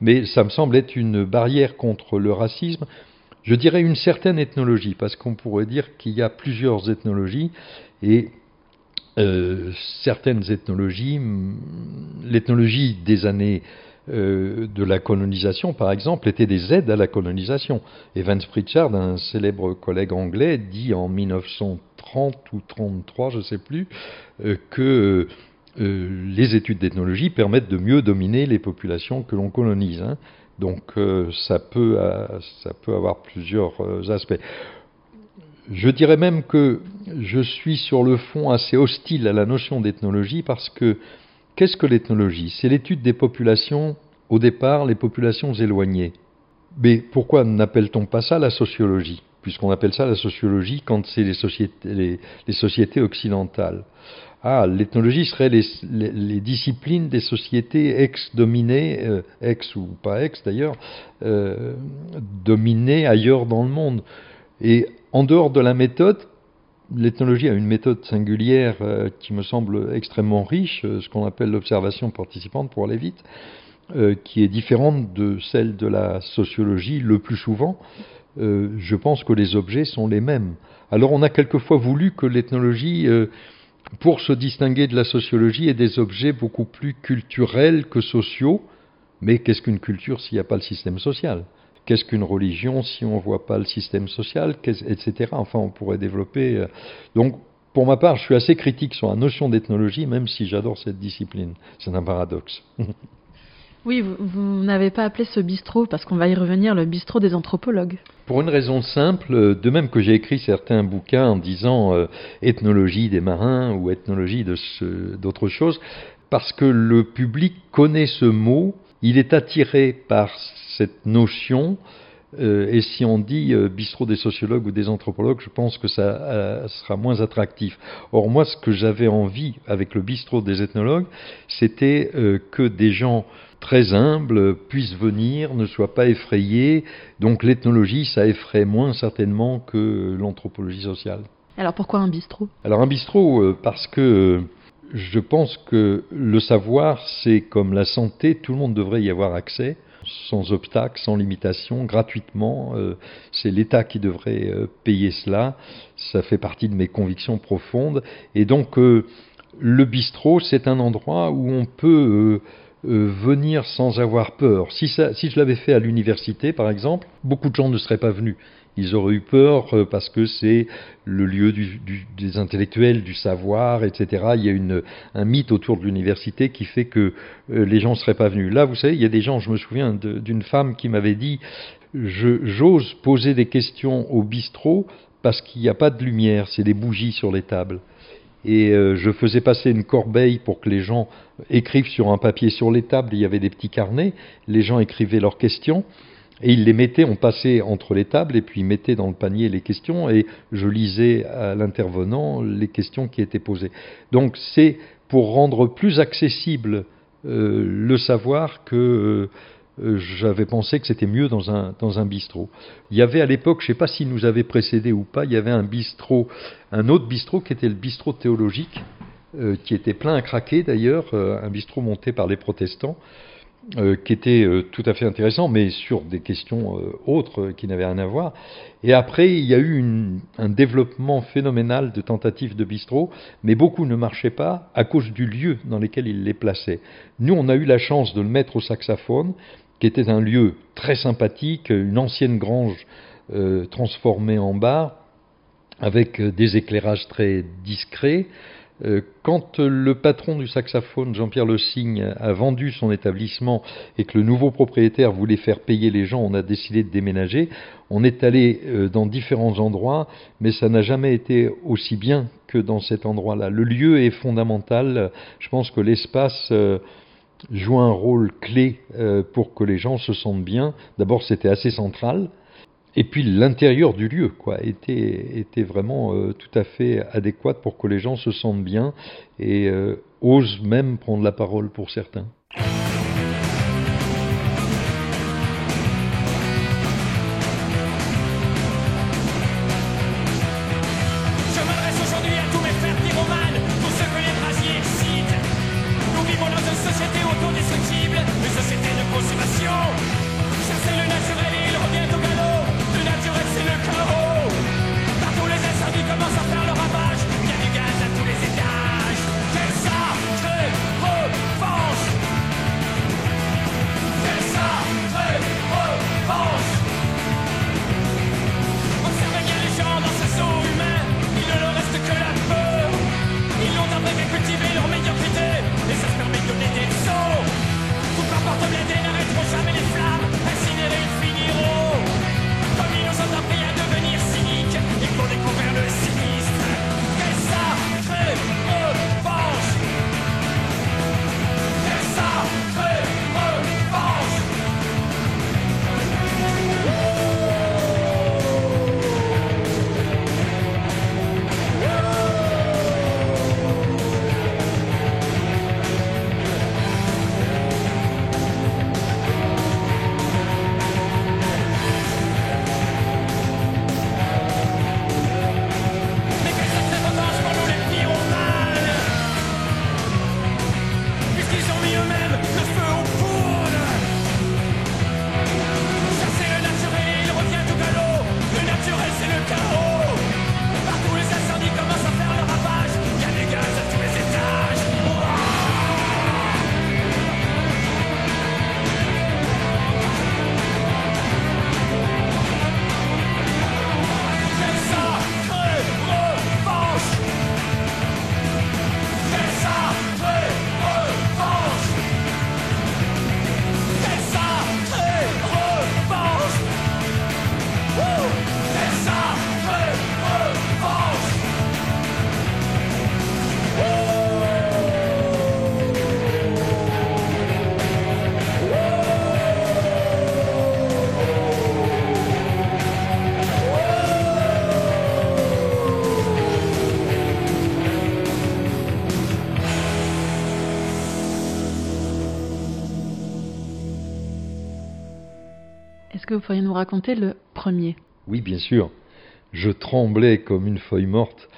Mais ça me semble être une barrière contre le racisme. Je dirais une certaine ethnologie, parce qu'on pourrait dire qu'il y a plusieurs ethnologies, et euh, certaines ethnologies, l'ethnologie des années euh, de la colonisation, par exemple, était des aides à la colonisation. Evans Pritchard, un célèbre collègue anglais, dit en 1930 ou 33, je ne sais plus, euh, que les études d'ethnologie permettent de mieux dominer les populations que l'on colonise. Hein. Donc ça, peut, ça peut avoir plusieurs aspects. Je dirais même que je suis sur le fond assez hostile à la notion d'ethnologie parce que qu'est-ce que l'ethnologie? C'est l'étude des populations, au départ, les populations éloignées. Mais pourquoi n'appelle-t-on pas ça la sociologie? Puisqu'on appelle ça la sociologie quand c'est les sociétés, les, sociétés occidentales. ah, l'ethnologie serait les, disciplines des sociétés ex-dominées, euh, ex ou pas ex d'ailleurs, euh, dominées ailleurs dans le monde. Et en dehors de la méthode, l'ethnologie a une méthode singulière euh, qui me semble extrêmement riche, ce qu'on appelle l'observation participante pour aller vite, qui est différente de celle de la sociologie le plus souvent. je pense que les objets sont les mêmes. Alors on a quelquefois voulu que l'ethnologie pour se distinguer de la sociologie et des objets beaucoup plus culturels que sociaux. Mais qu'est-ce qu'une culture s'il n'y a pas le système social? Qu'est-ce qu'une religion si on ne voit pas le système social Etc. Enfin, on pourrait développer. Euh, donc, pour ma part, je suis assez critique sur la notion d'ethnologie, même si j'adore cette discipline. C'est un paradoxe. Oui, vous, n'avez pas appelé ce bistrot, parce qu'on va y revenir, le bistrot des anthropologues. Pour une raison simple, de même que j'ai écrit certains bouquins en disant euh, ethnologie des marins ou ethnologie d'autres choses, parce que le public connaît ce mot, il est attiré par cette notion, euh, et si on dit euh, bistrot des sociologues ou des anthropologues, je pense que ça sera moins attractif. Or, moi, ce que j'avais envie avec le bistrot des ethnologues, c'était que des gens très humble puisse venir, ne soit pas effrayé. Donc l'ethnologie, ça effraie moins certainement que l'anthropologie sociale. Alors pourquoi un bistrot? Alors un bistrot, euh, parce que euh, je pense que le savoir, c'est comme la santé, tout le monde devrait y avoir accès, sans obstacle, sans limitation, gratuitement. Euh, c'est l'État qui devrait payer cela. Ça fait partie de mes convictions profondes. Et donc, le bistrot, c'est un endroit où on peut euh, venir sans avoir peur. Si, je l'avais fait à l'université, par exemple, beaucoup de gens ne seraient pas venus. Ils auraient eu peur euh, parce que c'est le lieu des intellectuels, du savoir, etc. Il y a un mythe autour de l'université qui fait que euh, les gens ne seraient pas venus. Là, vous savez, il y a des gens, je me souviens d'une femme qui m'avait dit, j'ose poser des questions au bistrot parce qu'il n'y a pas de lumière, c'est des bougies sur les tables et euh, je faisais passer une corbeille pour que les gens écrivent sur un papier sur les tables. Il y avait des petits carnets, les gens écrivaient leurs questions et ils les mettaient, on passait entre les tables et puis ils mettaient dans le panier les questions et je lisais à l'intervenant les questions qui étaient posées. Donc c'est pour rendre plus accessible euh, le savoir que euh, j'avais pensé que c'était mieux dans un, dans bistrot. Il y avait à l'époque, je ne sais pas s'il nous avait précédé ou pas, il y avait un bistrot, un autre bistrot qui était le bistrot théologique, euh, qui était plein à craquer d'ailleurs, un bistrot monté par les protestants, qui était tout à fait intéressant, mais sur des questions autres qui n'avaient rien à voir. Et après, il y a eu un développement phénoménal de tentatives de bistrot, mais beaucoup ne marchaient pas à cause du lieu dans lequel ils les plaçaient. Nous, on a eu la chance de le mettre au saxophone, qui était un lieu très sympathique, une ancienne grange euh, transformée en bar, avec euh, des éclairages très discrets. Euh, quand le patron du saxophone, Jean-Pierre Le Signe, a vendu son établissement et que le nouveau propriétaire voulait faire payer les gens, on a décidé de déménager. On est allé dans différents endroits, mais ça n'a jamais été aussi bien que dans cet endroit-là. Le lieu est fondamental. Je pense que l'espace joue un rôle clé euh, pour que les gens se sentent bien. D'abord, c'était assez central. Et puis l'intérieur du lieu quoi, était, était vraiment euh, tout à fait adéquat pour que les gens se sentent bien et euh, osent même prendre la parole pour certains. Pourriez nous raconter le premier? Oui, bien sûr. Je tremblais comme une feuille morte.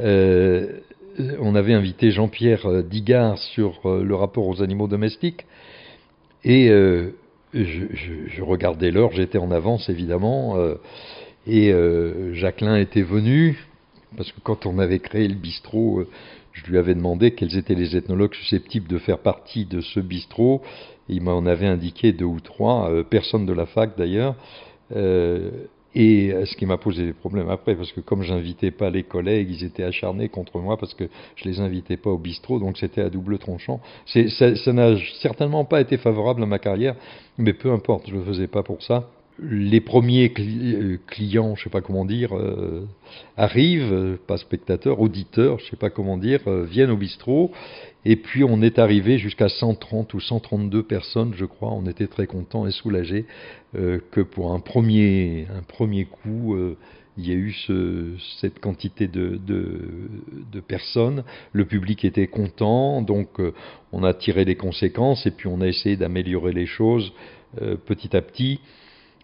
Euh, on avait invité Jean-Pierre Digard sur euh, le rapport aux animaux domestiques. Et euh, je, regardais l'heure, j'étais en avance évidemment. et Jacqueline était venu, parce que quand on avait créé le bistrot, je lui avais demandé quels étaient les ethnologues susceptibles de faire partie de ce bistrot. Il m'en avait indiqué deux ou trois, euh, personne de la fac d'ailleurs. Euh, et ce qui m'a posé des problèmes après, parce que comme j'invitais pas les collègues, ils étaient acharnés contre moi parce que je les invitais pas au bistrot, donc c'était à double tranchant. Ça n'a certainement pas été favorable à ma carrière, mais peu importe, je le faisais pas pour ça les premiers euh, clients, je sais pas comment dire, euh, arrivent, euh, pas spectateurs, auditeurs, je sais pas comment dire, viennent au bistrot. Et puis on est arrivé jusqu'à 130 ou 132 personnes, je crois. On était très contents et soulagés que pour un premier, un premier coup, il y a eu ce, cette quantité de, de, personnes. Le public était content, donc on a tiré les conséquences et puis on a essayé d'améliorer les choses petit à petit.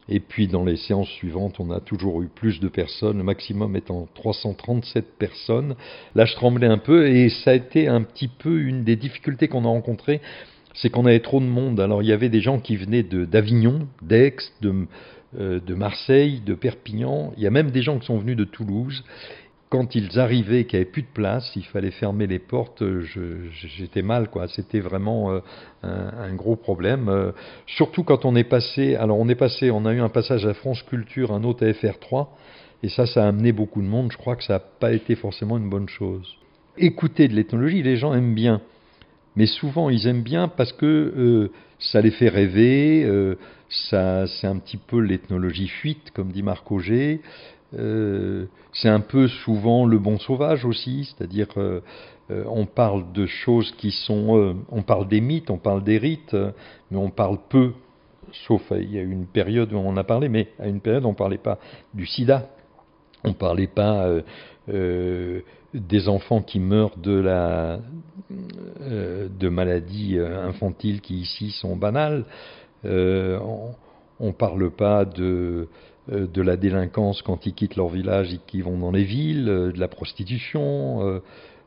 Et puis dans les séances suivantes, on a toujours eu plus de personnes, le maximum étant 337 personnes. Là, je tremblais un peu et ça a été un petit peu une des difficultés qu'on a rencontrées, c'est qu'on avait trop de monde. Alors il y avait des gens qui venaient d'Avignon, d'Aix, de, euh, de Marseille, de Perpignan. Il y a même des gens qui sont venus de Toulouse quand ils arrivaient, qu'il n'y avait plus de place, il fallait fermer les portes, j'étais mal, quoi. C'était vraiment euh, un, gros problème. Euh, surtout quand on est passé, alors on est passé, on a eu un passage à France Culture, un autre à FR3, et ça, ça a amené beaucoup de monde. Je crois que ça n'a pas été forcément une bonne chose. Écouter de l'ethnologie, les gens aiment bien, mais souvent ils aiment bien parce que euh, ça les fait rêver. ça, c'est un petit peu l'ethnologie fuite, comme dit Marc Auger. Euh, c'est un peu souvent le bon sauvage aussi, c'est-à-dire euh, euh, on parle de choses qui sont, on parle des mythes, on parle des rites, mais on parle peu, sauf il y a une période où on en a parlé, mais à une période on ne parlait pas du sida, on ne parlait pas des enfants qui meurent de, la, de maladies infantiles qui ici sont banales, on ne parle pas de de la délinquance quand ils quittent leur village et qu'ils vont dans les villes, euh, de la prostitution. Euh,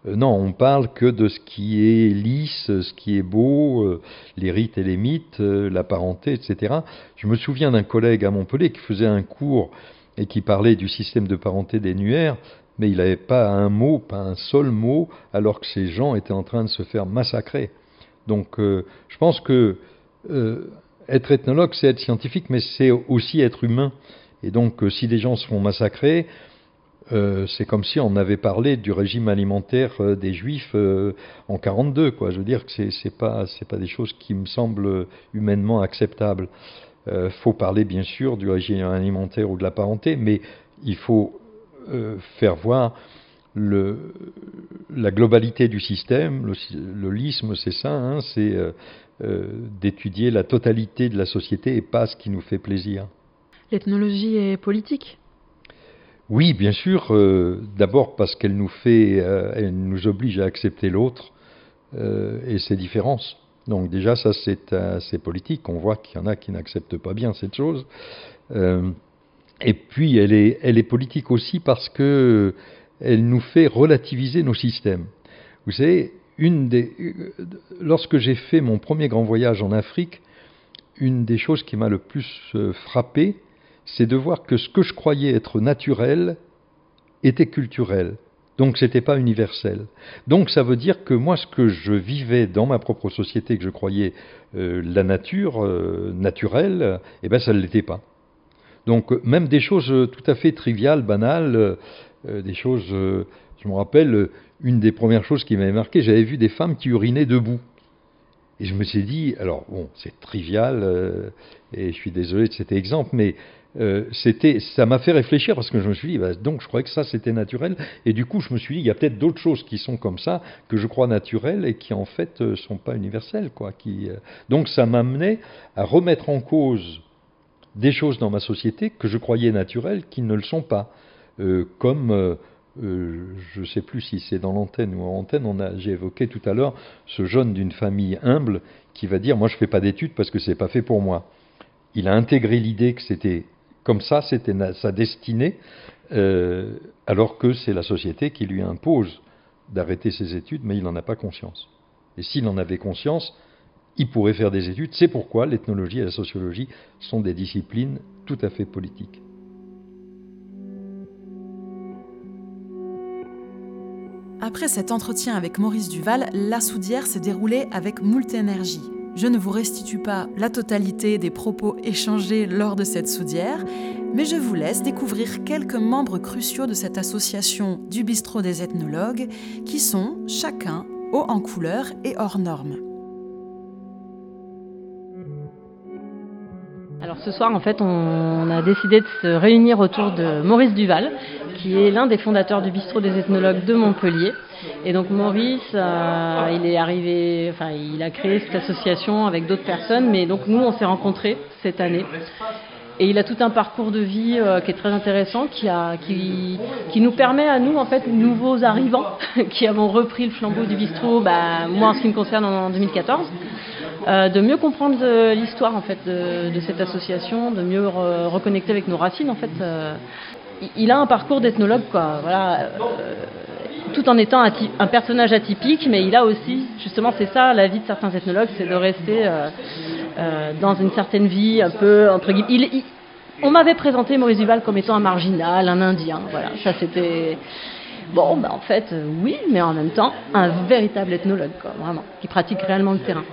non, on parle que de ce qui est lisse, ce qui est beau, les rites et les mythes, la parenté, etc. Je me souviens d'un collègue à Montpellier qui faisait un cours et qui parlait du système de parenté des Nuères, mais il n'avait pas un mot, pas un seul mot, alors que ces gens étaient en train de se faire massacrer. Donc je pense que être ethnologue, c'est être scientifique, mais c'est aussi être humain. Et donc, euh, si des gens se font massacrer, euh, c'est comme si on avait parlé du régime alimentaire euh, des Juifs en 42. Quoi. Je veux dire que c'est n'est pas des choses qui me semblent humainement acceptables. Il faut parler bien sûr du régime alimentaire ou de la parenté, mais il faut faire voir la globalité du système. Le, le lisme, c'est ça, hein, c'est d'étudier la totalité de la société et pas ce qui nous fait plaisir. L'ethnologie est politique Oui, bien sûr. Euh, d'abord parce qu'elle nous fait, euh, elle nous oblige à accepter l'autre euh, et ses différences. Donc déjà, ça c'est politique. On voit qu'il y en a qui n'acceptent pas bien cette chose. et puis elle est, politique aussi parce que elle nous fait relativiser nos systèmes. Vous savez, lorsque j'ai fait mon premier grand voyage en Afrique, une des choses qui m'a le plus frappé, c'est de voir que ce que je croyais être naturel était culturel. Donc ce n'était pas universel. Donc ça veut dire que moi, ce que je vivais dans ma propre société, que je croyais euh, la nature euh, naturelle, eh ben ça ne l'était pas. Donc même des choses tout à fait triviales, banales, euh, des choses, je me rappelle, une des premières choses qui m'avait marqué, j'avais vu des femmes qui urinaient debout. Et je me suis dit, alors bon, c'est trivial, et je suis désolé de cet exemple, mais euh, c'était, ça m'a fait réfléchir parce que je me suis dit, bah, donc je croyais que ça c'était naturel, et du coup je me suis dit, il y a peut-être d'autres choses qui sont comme ça, que je crois naturelles et qui en fait euh, sont pas universelles. Quoi, euh, Donc ça m'amenait à remettre en cause des choses dans ma société que je croyais naturelles qui ne le sont pas. comme, je ne sais plus si c'est dans l'antenne ou en antenne, j'ai évoqué tout à l'heure ce jeune d'une famille humble qui va dire, moi je ne fais pas d'études parce que c'est pas fait pour moi. il a intégré l'idée que c'était comme ça, c'était sa destinée, euh, alors que c'est la société qui lui impose d'arrêter ses études, mais il n'en a pas conscience. Et s'il en avait conscience, il pourrait faire des études. C'est pourquoi l'ethnologie et la sociologie sont des disciplines tout à fait politiques. Après cet entretien avec Maurice Duval, la soudière s'est déroulée avec moult énergie. Je ne vous restitue pas la totalité des propos échangés lors de cette soudière, mais je vous laisse découvrir quelques membres cruciaux de cette association du bistrot des ethnologues, qui sont chacun haut en couleur et hors normes. Ce soir, en fait, on a décidé de se réunir autour de Maurice Duval, qui est l'un des fondateurs du bistrot des ethnologues de Montpellier. Et donc Maurice, euh, il est arrivé, enfin, il a créé cette association avec d'autres personnes, mais donc nous, on s'est rencontrés cette année. Et il a tout un parcours de vie euh, qui est très intéressant, qui, nous permet à nous, en fait, nouveaux arrivants, qui avons repris le flambeau du bistrot, bah, moi en ce qui me concerne en 2014, euh, de mieux comprendre l'histoire en fait de, cette association, de mieux reconnecter avec nos racines en fait. Euh, il a un parcours d'ethnologue quoi, voilà, euh, tout en étant un personnage atypique, mais il a aussi, justement, c'est ça la vie de certains ethnologues, c'est de rester dans une certaine vie un peu entre guillemets. Il, on m'avait présenté Maurice Duval comme étant un marginal, un Indien, voilà, ça c'était. Bon, ben en fait, oui, mais en même temps, un véritable ethnologue, quoi, vraiment, qui pratique réellement le terrain.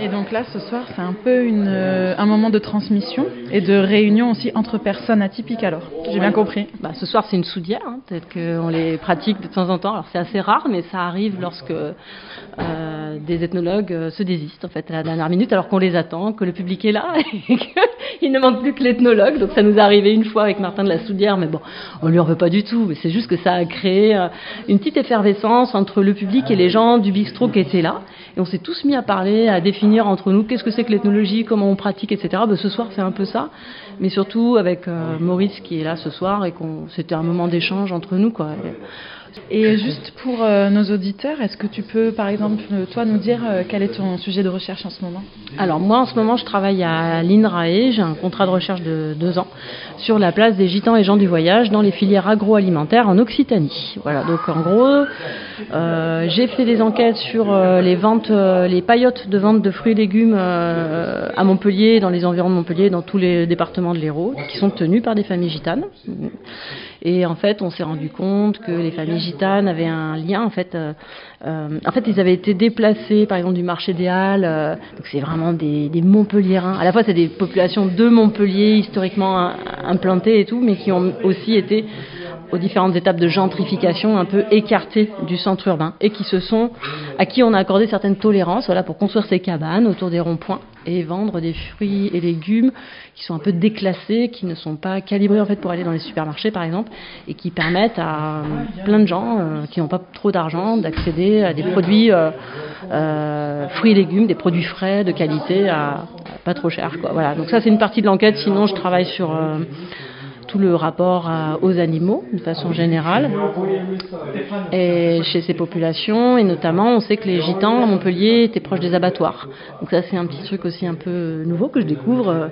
Et donc là, ce soir, c'est un peu une, euh, un moment de transmission et de réunion aussi entre personnes atypiques alors. J'ai bien compris. Bah, ce soir, c'est une soudière, hein, peut-être qu'on les pratique de temps en temps. Alors c'est assez rare, mais ça arrive lorsque euh, des ethnologues euh, se désistent en fait à la dernière minute, alors qu'on les attend, que le public est là et qu'il ne manque plus que l'ethnologue. Donc ça nous est arrivé une fois avec Martin de la Soudière, mais bon, on lui en veut pas du tout. Mais c'est juste que ça a créé une petite effervescence entre le public et les gens du bistrot qui étaient là. Et on s'est tous mis à parler, à définir entre nous qu'est-ce que c'est que l'ethnologie, comment on pratique, etc. Ben, ce soir, c'est un peu ça. Mais surtout avec euh, Maurice qui est là ce soir et qu'on, c'était un moment d'échange entre nous. Quoi. Et juste pour euh, nos auditeurs, est-ce que tu peux, par exemple, euh, toi, nous dire euh, quel est ton sujet de recherche en ce moment? Alors moi, en ce moment, je travaille à l'INRAE. J'ai un contrat de recherche de deux ans sur la place des gitans et gens du voyage dans les filières agroalimentaires en Occitanie. Voilà. Donc en gros, j'ai fait des enquêtes sur les ventes, les paillotes de vente de fruits et légumes à Montpellier, dans les environs de Montpellier, dans tous les départements de l'Hérault, qui sont tenues par des familles gitanes. Et en fait, on s'est rendu compte que les familles gitanes avaient un lien. En fait, euh, euh, en fait, ils avaient été déplacés, par exemple, du marché des Halles. Euh, donc, c'est vraiment des, des Montpelliérains. À la fois, c'est des populations de Montpellier historiquement implantées et tout, mais qui ont aussi été aux différentes étapes de gentrification un peu écartées du centre urbain et qui se sont à qui on a accordé certaines tolérances voilà pour construire ces cabanes autour des ronds-points et vendre des fruits et légumes qui sont un peu déclassés, qui ne sont pas calibrés en fait pour aller dans les supermarchés par exemple et qui permettent à plein de gens euh, qui n'ont pas trop d'argent d'accéder à des produits euh, euh, fruits et légumes, des produits frais de qualité à, pas trop cher quoi. Voilà. Donc ça c'est une partie de l'enquête. Sinon je travaille sur tout le rapport aux animaux de façon générale et chez ces populations et notamment on sait que les gitans à Montpellier étaient proches des abattoirs. Donc ça c'est un petit truc aussi un peu nouveau que je découvre.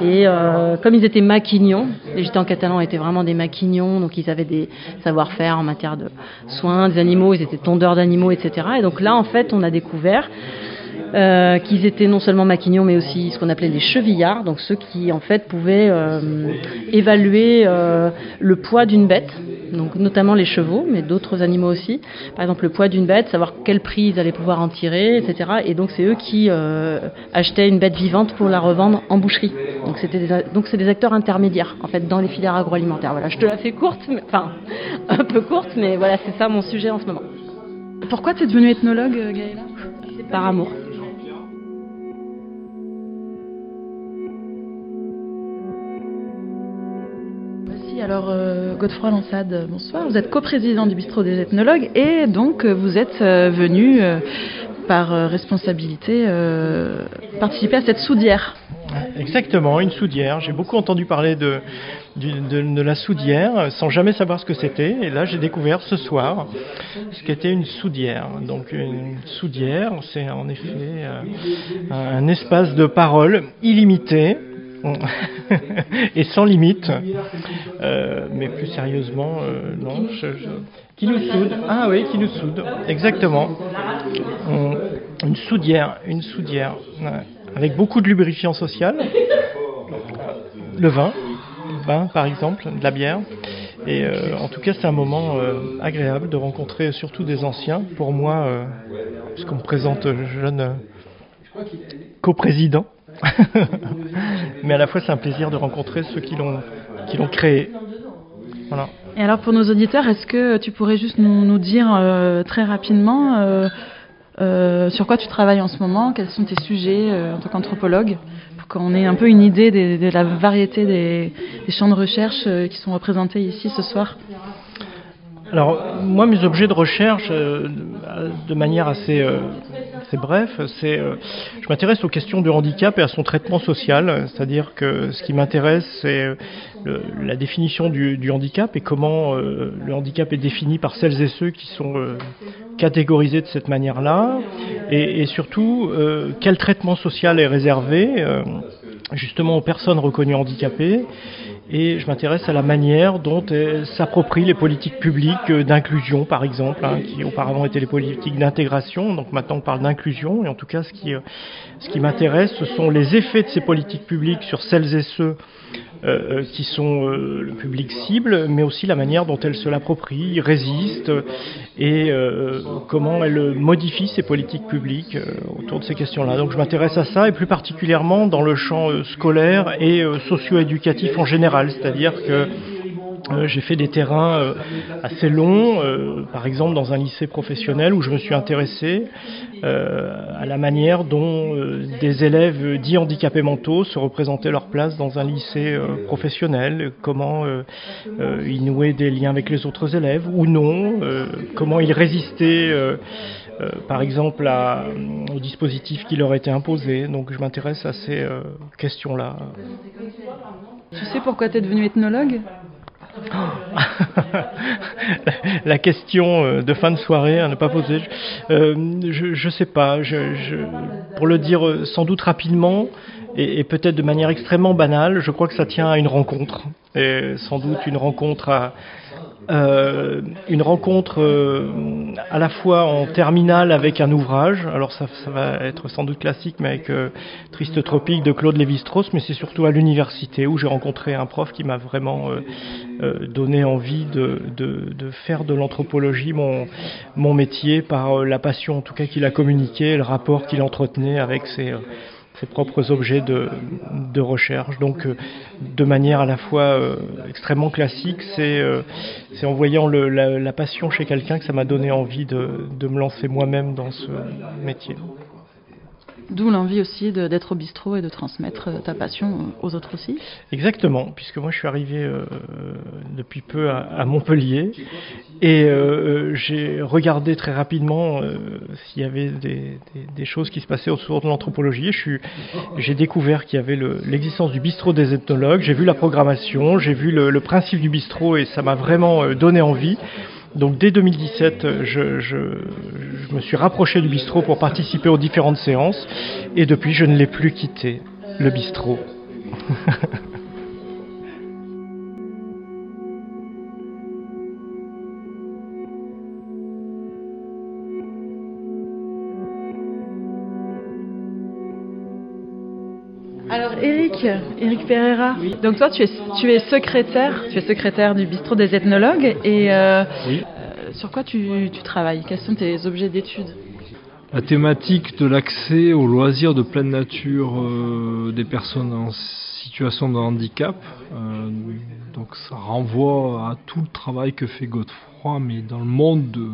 Et euh, comme ils étaient maquignons les gitans catalans étaient vraiment des maquignons donc ils avaient des savoir-faire en matière de soins des animaux ils étaient tondeurs d'animaux etc et donc là en fait on a découvert euh, qu'ils étaient non seulement maquignons, mais aussi ce qu'on appelait les chevillards, donc ceux qui en fait pouvaient euh, évaluer euh, le poids d'une bête, donc notamment les chevaux, mais d'autres animaux aussi. Par exemple, le poids d'une bête, savoir quel prix ils allaient pouvoir en tirer, etc. Et donc c'est eux qui achetaient une bête vivante pour la revendre en boucherie. Donc c'était donc c'est des acteurs intermédiaires en fait dans les filières agroalimentaires. Voilà, je te la fais courte, mais, enfin un peu courte, mais voilà, c'est ça mon sujet en ce moment. Pourquoi tu es devenue ethnologue, Gaëla? Par amour. Alors euh, Godefroy Lansade, bonsoir. Vous êtes coprésident du bistrot des ethnologues et donc euh, vous êtes euh, venu par responsabilité participer à cette soudière. Exactement, une soudière. J'ai beaucoup entendu parler de, la soudière sans jamais savoir ce que c'était. Et là, j'ai découvert ce soir ce qu'était une soudière. Donc, une soudière, c'est en effet un espace de parole illimité. et sans limite, euh, mais plus sérieusement, euh, non, qui nous soude. Ah oui, qui nous soude, exactement. Une soudière, une soudière avec beaucoup de lubrifiant social, le vin, vin par exemple, de la bière. Et euh, en tout cas, c'est un moment agréable de rencontrer surtout des anciens. Pour moi, puisqu'on me présente jeune coprésident, mais à la fois c'est un plaisir de rencontrer ceux qui l'ont qui l'ont créé. Voilà. Et alors pour nos auditeurs, est-ce que tu pourrais juste nous, nous dire très rapidement euh, sur quoi tu travailles en ce moment? Quels sont tes sujets euh, en tant qu'anthropologue? Pour qu'on ait un peu une idée de la variété des, champs de recherche euh, qui sont représentés ici ce soir. Alors, moi, mes objets de recherche, de manière assez, assez bref, c'est, je m'intéresse aux questions du handicap et à son traitement social. C'est-à-dire que ce qui m'intéresse, c'est la définition du, handicap et comment le handicap est défini par celles et ceux qui sont catégorisé de cette manière-là et, surtout euh, quel traitement social est réservé euh, justement aux personnes reconnues handicapées et je m'intéresse à la manière dont s'approprient les politiques publiques d'inclusion, par exemple, hein, qui auparavant étaient les politiques d'intégration, donc maintenant on parle d'inclusion, et en tout cas ce qui, euh, ce qui m'intéresse, ce sont les effets de ces politiques publiques sur celles et ceux euh, euh, qui sont euh, le public cible, mais aussi la manière dont elle se l'approprie, résiste, et comment elle modifie ses politiques publiques autour de ces questions-là. Donc je m'intéresse à ça, et plus particulièrement dans le champ scolaire et socio-éducatif en général, c'est-à-dire que euh, j'ai fait des terrains euh, assez longs, euh, par exemple dans un lycée professionnel où je me suis intéressé à la manière dont des élèves dits handicapés mentaux se représentaient leur place dans un lycée professionnel, comment ils nouaient des liens avec les autres élèves ou non, comment ils résistaient. par exemple aux dispositifs qui leur étaient imposés. Donc je m'intéresse à ces questions-là. Tu sais pourquoi tu es devenu ethnologue? La question euh, de fin de soirée à ne pas poser. Euh, je ne sais pas. Pour le dire euh, sans doute rapidement et, et peut-être de manière extrêmement banale, je crois que ça tient à une rencontre. Et sans doute une rencontre à, euh, une rencontre euh, à la fois en terminale avec un ouvrage, alors ça, ça va être sans doute classique, mais avec euh, Triste Tropique de Claude Lévi-Strauss, mais c'est surtout à l'université où j'ai rencontré un prof qui m'a vraiment donné envie de, de, de faire de l'anthropologie mon, mon métier par la passion en tout cas qu'il a communiqué, le rapport qu'il entretenait avec ses ses propres objets de, recherche. Donc, euh, de manière à la fois euh, extrêmement classique, c'est euh, en voyant la, passion chez quelqu'un que ça m'a donné envie de, de me lancer moi-même dans ce métier. D'où l'envie aussi d'être au bistrot et de transmettre ta passion aux autres aussi Exactement, puisque moi je suis arrivé euh, depuis peu à, Montpellier et euh, j'ai regardé très rapidement euh, s'il y avait des, choses qui se passaient autour de l'anthropologie. J'ai découvert qu'il y avait l'existence du bistrot des ethnologues, j'ai vu la programmation, j'ai vu le, le, principe du bistrot et ça m'a vraiment euh, donné envie. Donc dès 2017, je, je, je, me suis rapproché du bistrot pour participer aux différentes séances et depuis je ne l'ai plus quitté, le bistrot. Alors Eric, Eric Pereira, donc toi tu es, tu es secrétaire, tu es secrétaire du bistrot des ethnologues et euh, oui. Sur quoi tu, travailles? Quels sont tes objets d'études? La thématique de l'accès aux loisirs de pleine nature euh, des personnes en situation de handicap, euh, donc ça renvoie à tout le travail que fait Godefroy, mais dans le monde de,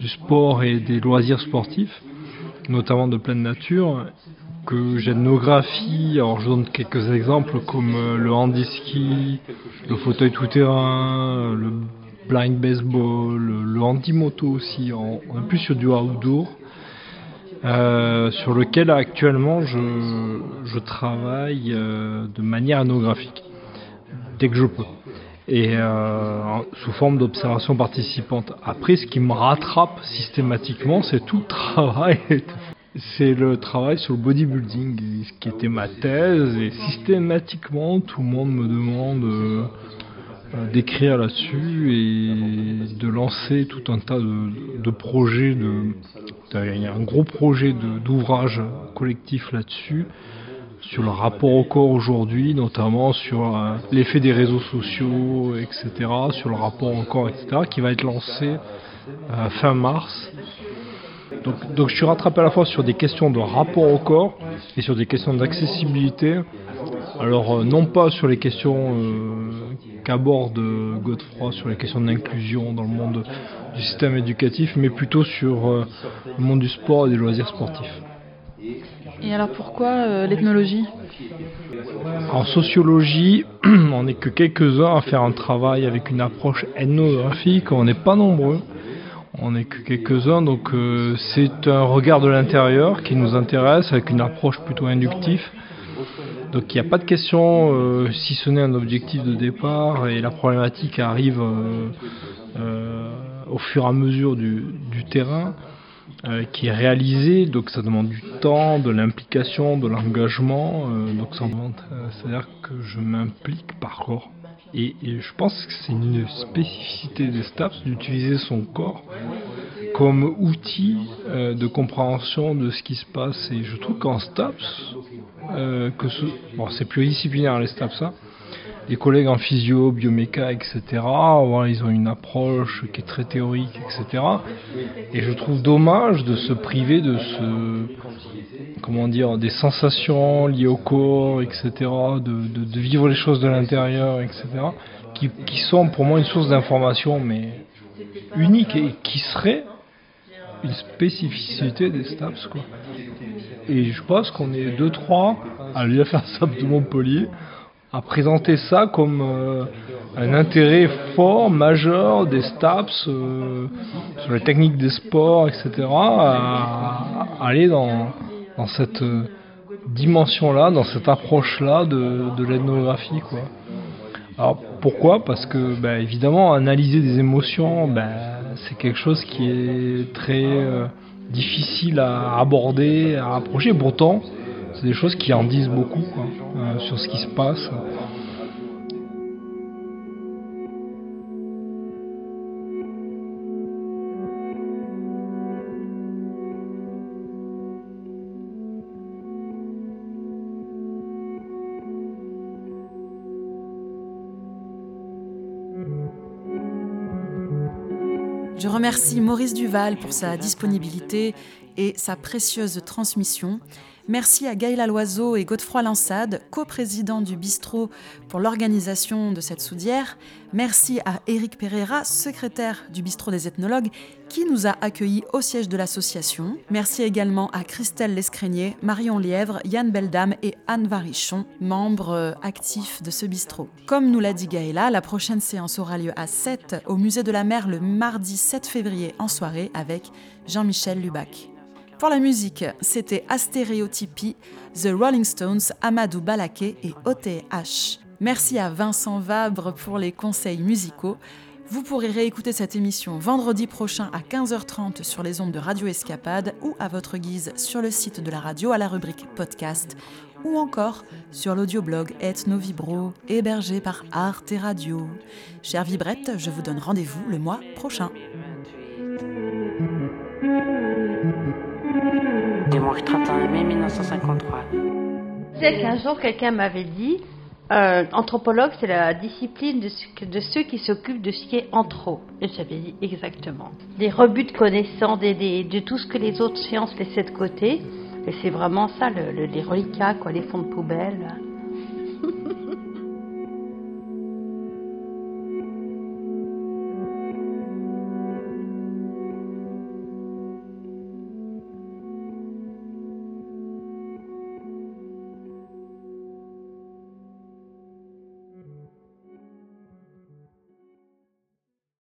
du sport et des loisirs sportifs, notamment de pleine nature que j'ethnographie. Alors je donne quelques exemples comme euh, le handiski, le fauteuil tout-terrain, le blind baseball, le, handi-moto aussi. On est plus sur du outdoor. euh, sur lequel actuellement je, travaille euh, de manière ethnographique, dès que je peux, et euh, sous forme d'observation participante. Après, ce qui me rattrape systématiquement, c'est tout le travail. C'est le travail sur le bodybuilding, ce qui était ma thèse, et systématiquement tout le monde me demande d'écrire là-dessus et de lancer tout un tas de, projets. De, un gros projet d'ouvrage collectif là-dessus, sur le rapport au corps aujourd'hui, notamment sur euh, l'effet des réseaux sociaux, etc., sur le rapport au corps, etc., qui va être lancé euh, fin mars. Donc, donc, je suis rattrapé à la fois sur des questions de rapport au corps et sur des questions d'accessibilité. Alors euh, non pas sur les questions euh, qu'aborde Godefroy sur les questions d'inclusion dans le monde du système éducatif, mais plutôt sur euh, le monde du sport et des loisirs sportifs. Et alors pourquoi euh, l'ethnologie? En sociologie, on n'est que quelques-uns à faire un travail avec une approche ethnographique, on n'est pas nombreux. On n'est que quelques-uns, donc euh, c'est un regard de l'intérieur qui nous intéresse avec une approche plutôt inductive. Donc il n'y a pas de question, euh, si ce n'est un objectif de départ, et la problématique arrive euh, au fur et à mesure du, du terrain qui est réalisé, donc ça demande du temps, de l'implication, de l'engagement, donc ça demande, c'est-à-dire que je m'implique par corps. Et, je pense que c'est une spécificité des STAPS d'utiliser son corps comme outil euh, de compréhension de ce qui se passe. Et je trouve qu'en STAPS, euh, bon, c'est pluridisciplinaire les STAPS, hein, les collègues en physio, bioméca, etc., ils ont une approche qui est très théorique, etc. Et je trouve dommage de se priver de ce, comment dire, des sensations liées au corps, etc., de, vivre les choses de l'intérieur, etc., qui, sont pour moi une source d'information, mais unique et qui serait une spécificité des STAPS, quoi. Et je pense qu'on est deux trois à l'UFR STAPS de Montpellier à présenter ça comme euh, un intérêt fort, majeur des STAPS euh, sur les techniques des sports, etc., à, aller dans, dans cette euh, dimension-là, dans cette approche-là de, de l'ethnographie. Alors pourquoi? Parce que ben, évidemment, analyser des émotions, ben, c'est quelque chose qui est très difficile à aborder, à approcher. Pourtant, c'est des choses qui en disent beaucoup euh, sur ce qui se passe. Je remercie Maurice Duval pour sa disponibilité et sa précieuse transmission. Merci à Gaëla Loiseau et Godefroy Lansade, coprésidents du bistrot, pour l'organisation de cette soudière. Merci à Éric Pereira, secrétaire du bistrot des ethnologues, qui nous a accueillis au siège de l'association. Merci également à Christelle Lescrénier, Marion Lièvre, Yann Beldam et Anne Varichon, membres euh, actifs de ce bistrot. Comme nous l'a dit Gaëla, la prochaine séance aura lieu à 7 au musée de la mer le mardi 7 février en soirée avec Jean-Michel Lubac. Pour la musique, c'était Astéréotypie, The Rolling Stones, Amadou Balaké et OTH. Merci à Vincent Vabre pour les conseils musicaux. Vous pourrez réécouter cette émission vendredi prochain à 15h30 sur les ondes de Radio Escapade ou à votre guise sur le site de la radio à la rubrique podcast ou encore sur l'audioblog Ethno Vibro hébergé par Arte et Radio. Chère Vibrette, je vous donne rendez-vous le mois prochain. Dimanche 31 mai 1953. C'est qu'un jour, quelqu'un m'avait dit euh, anthropologue, c'est la discipline de, ceux qui s'occupent de ce qui est anthro. Et j'avais dit exactement. Des rebuts de connaissances, des, de tout ce que les autres sciences laissaient de côté. Et c'est vraiment ça, le- les reliquats, quoi, les fonds de poubelle.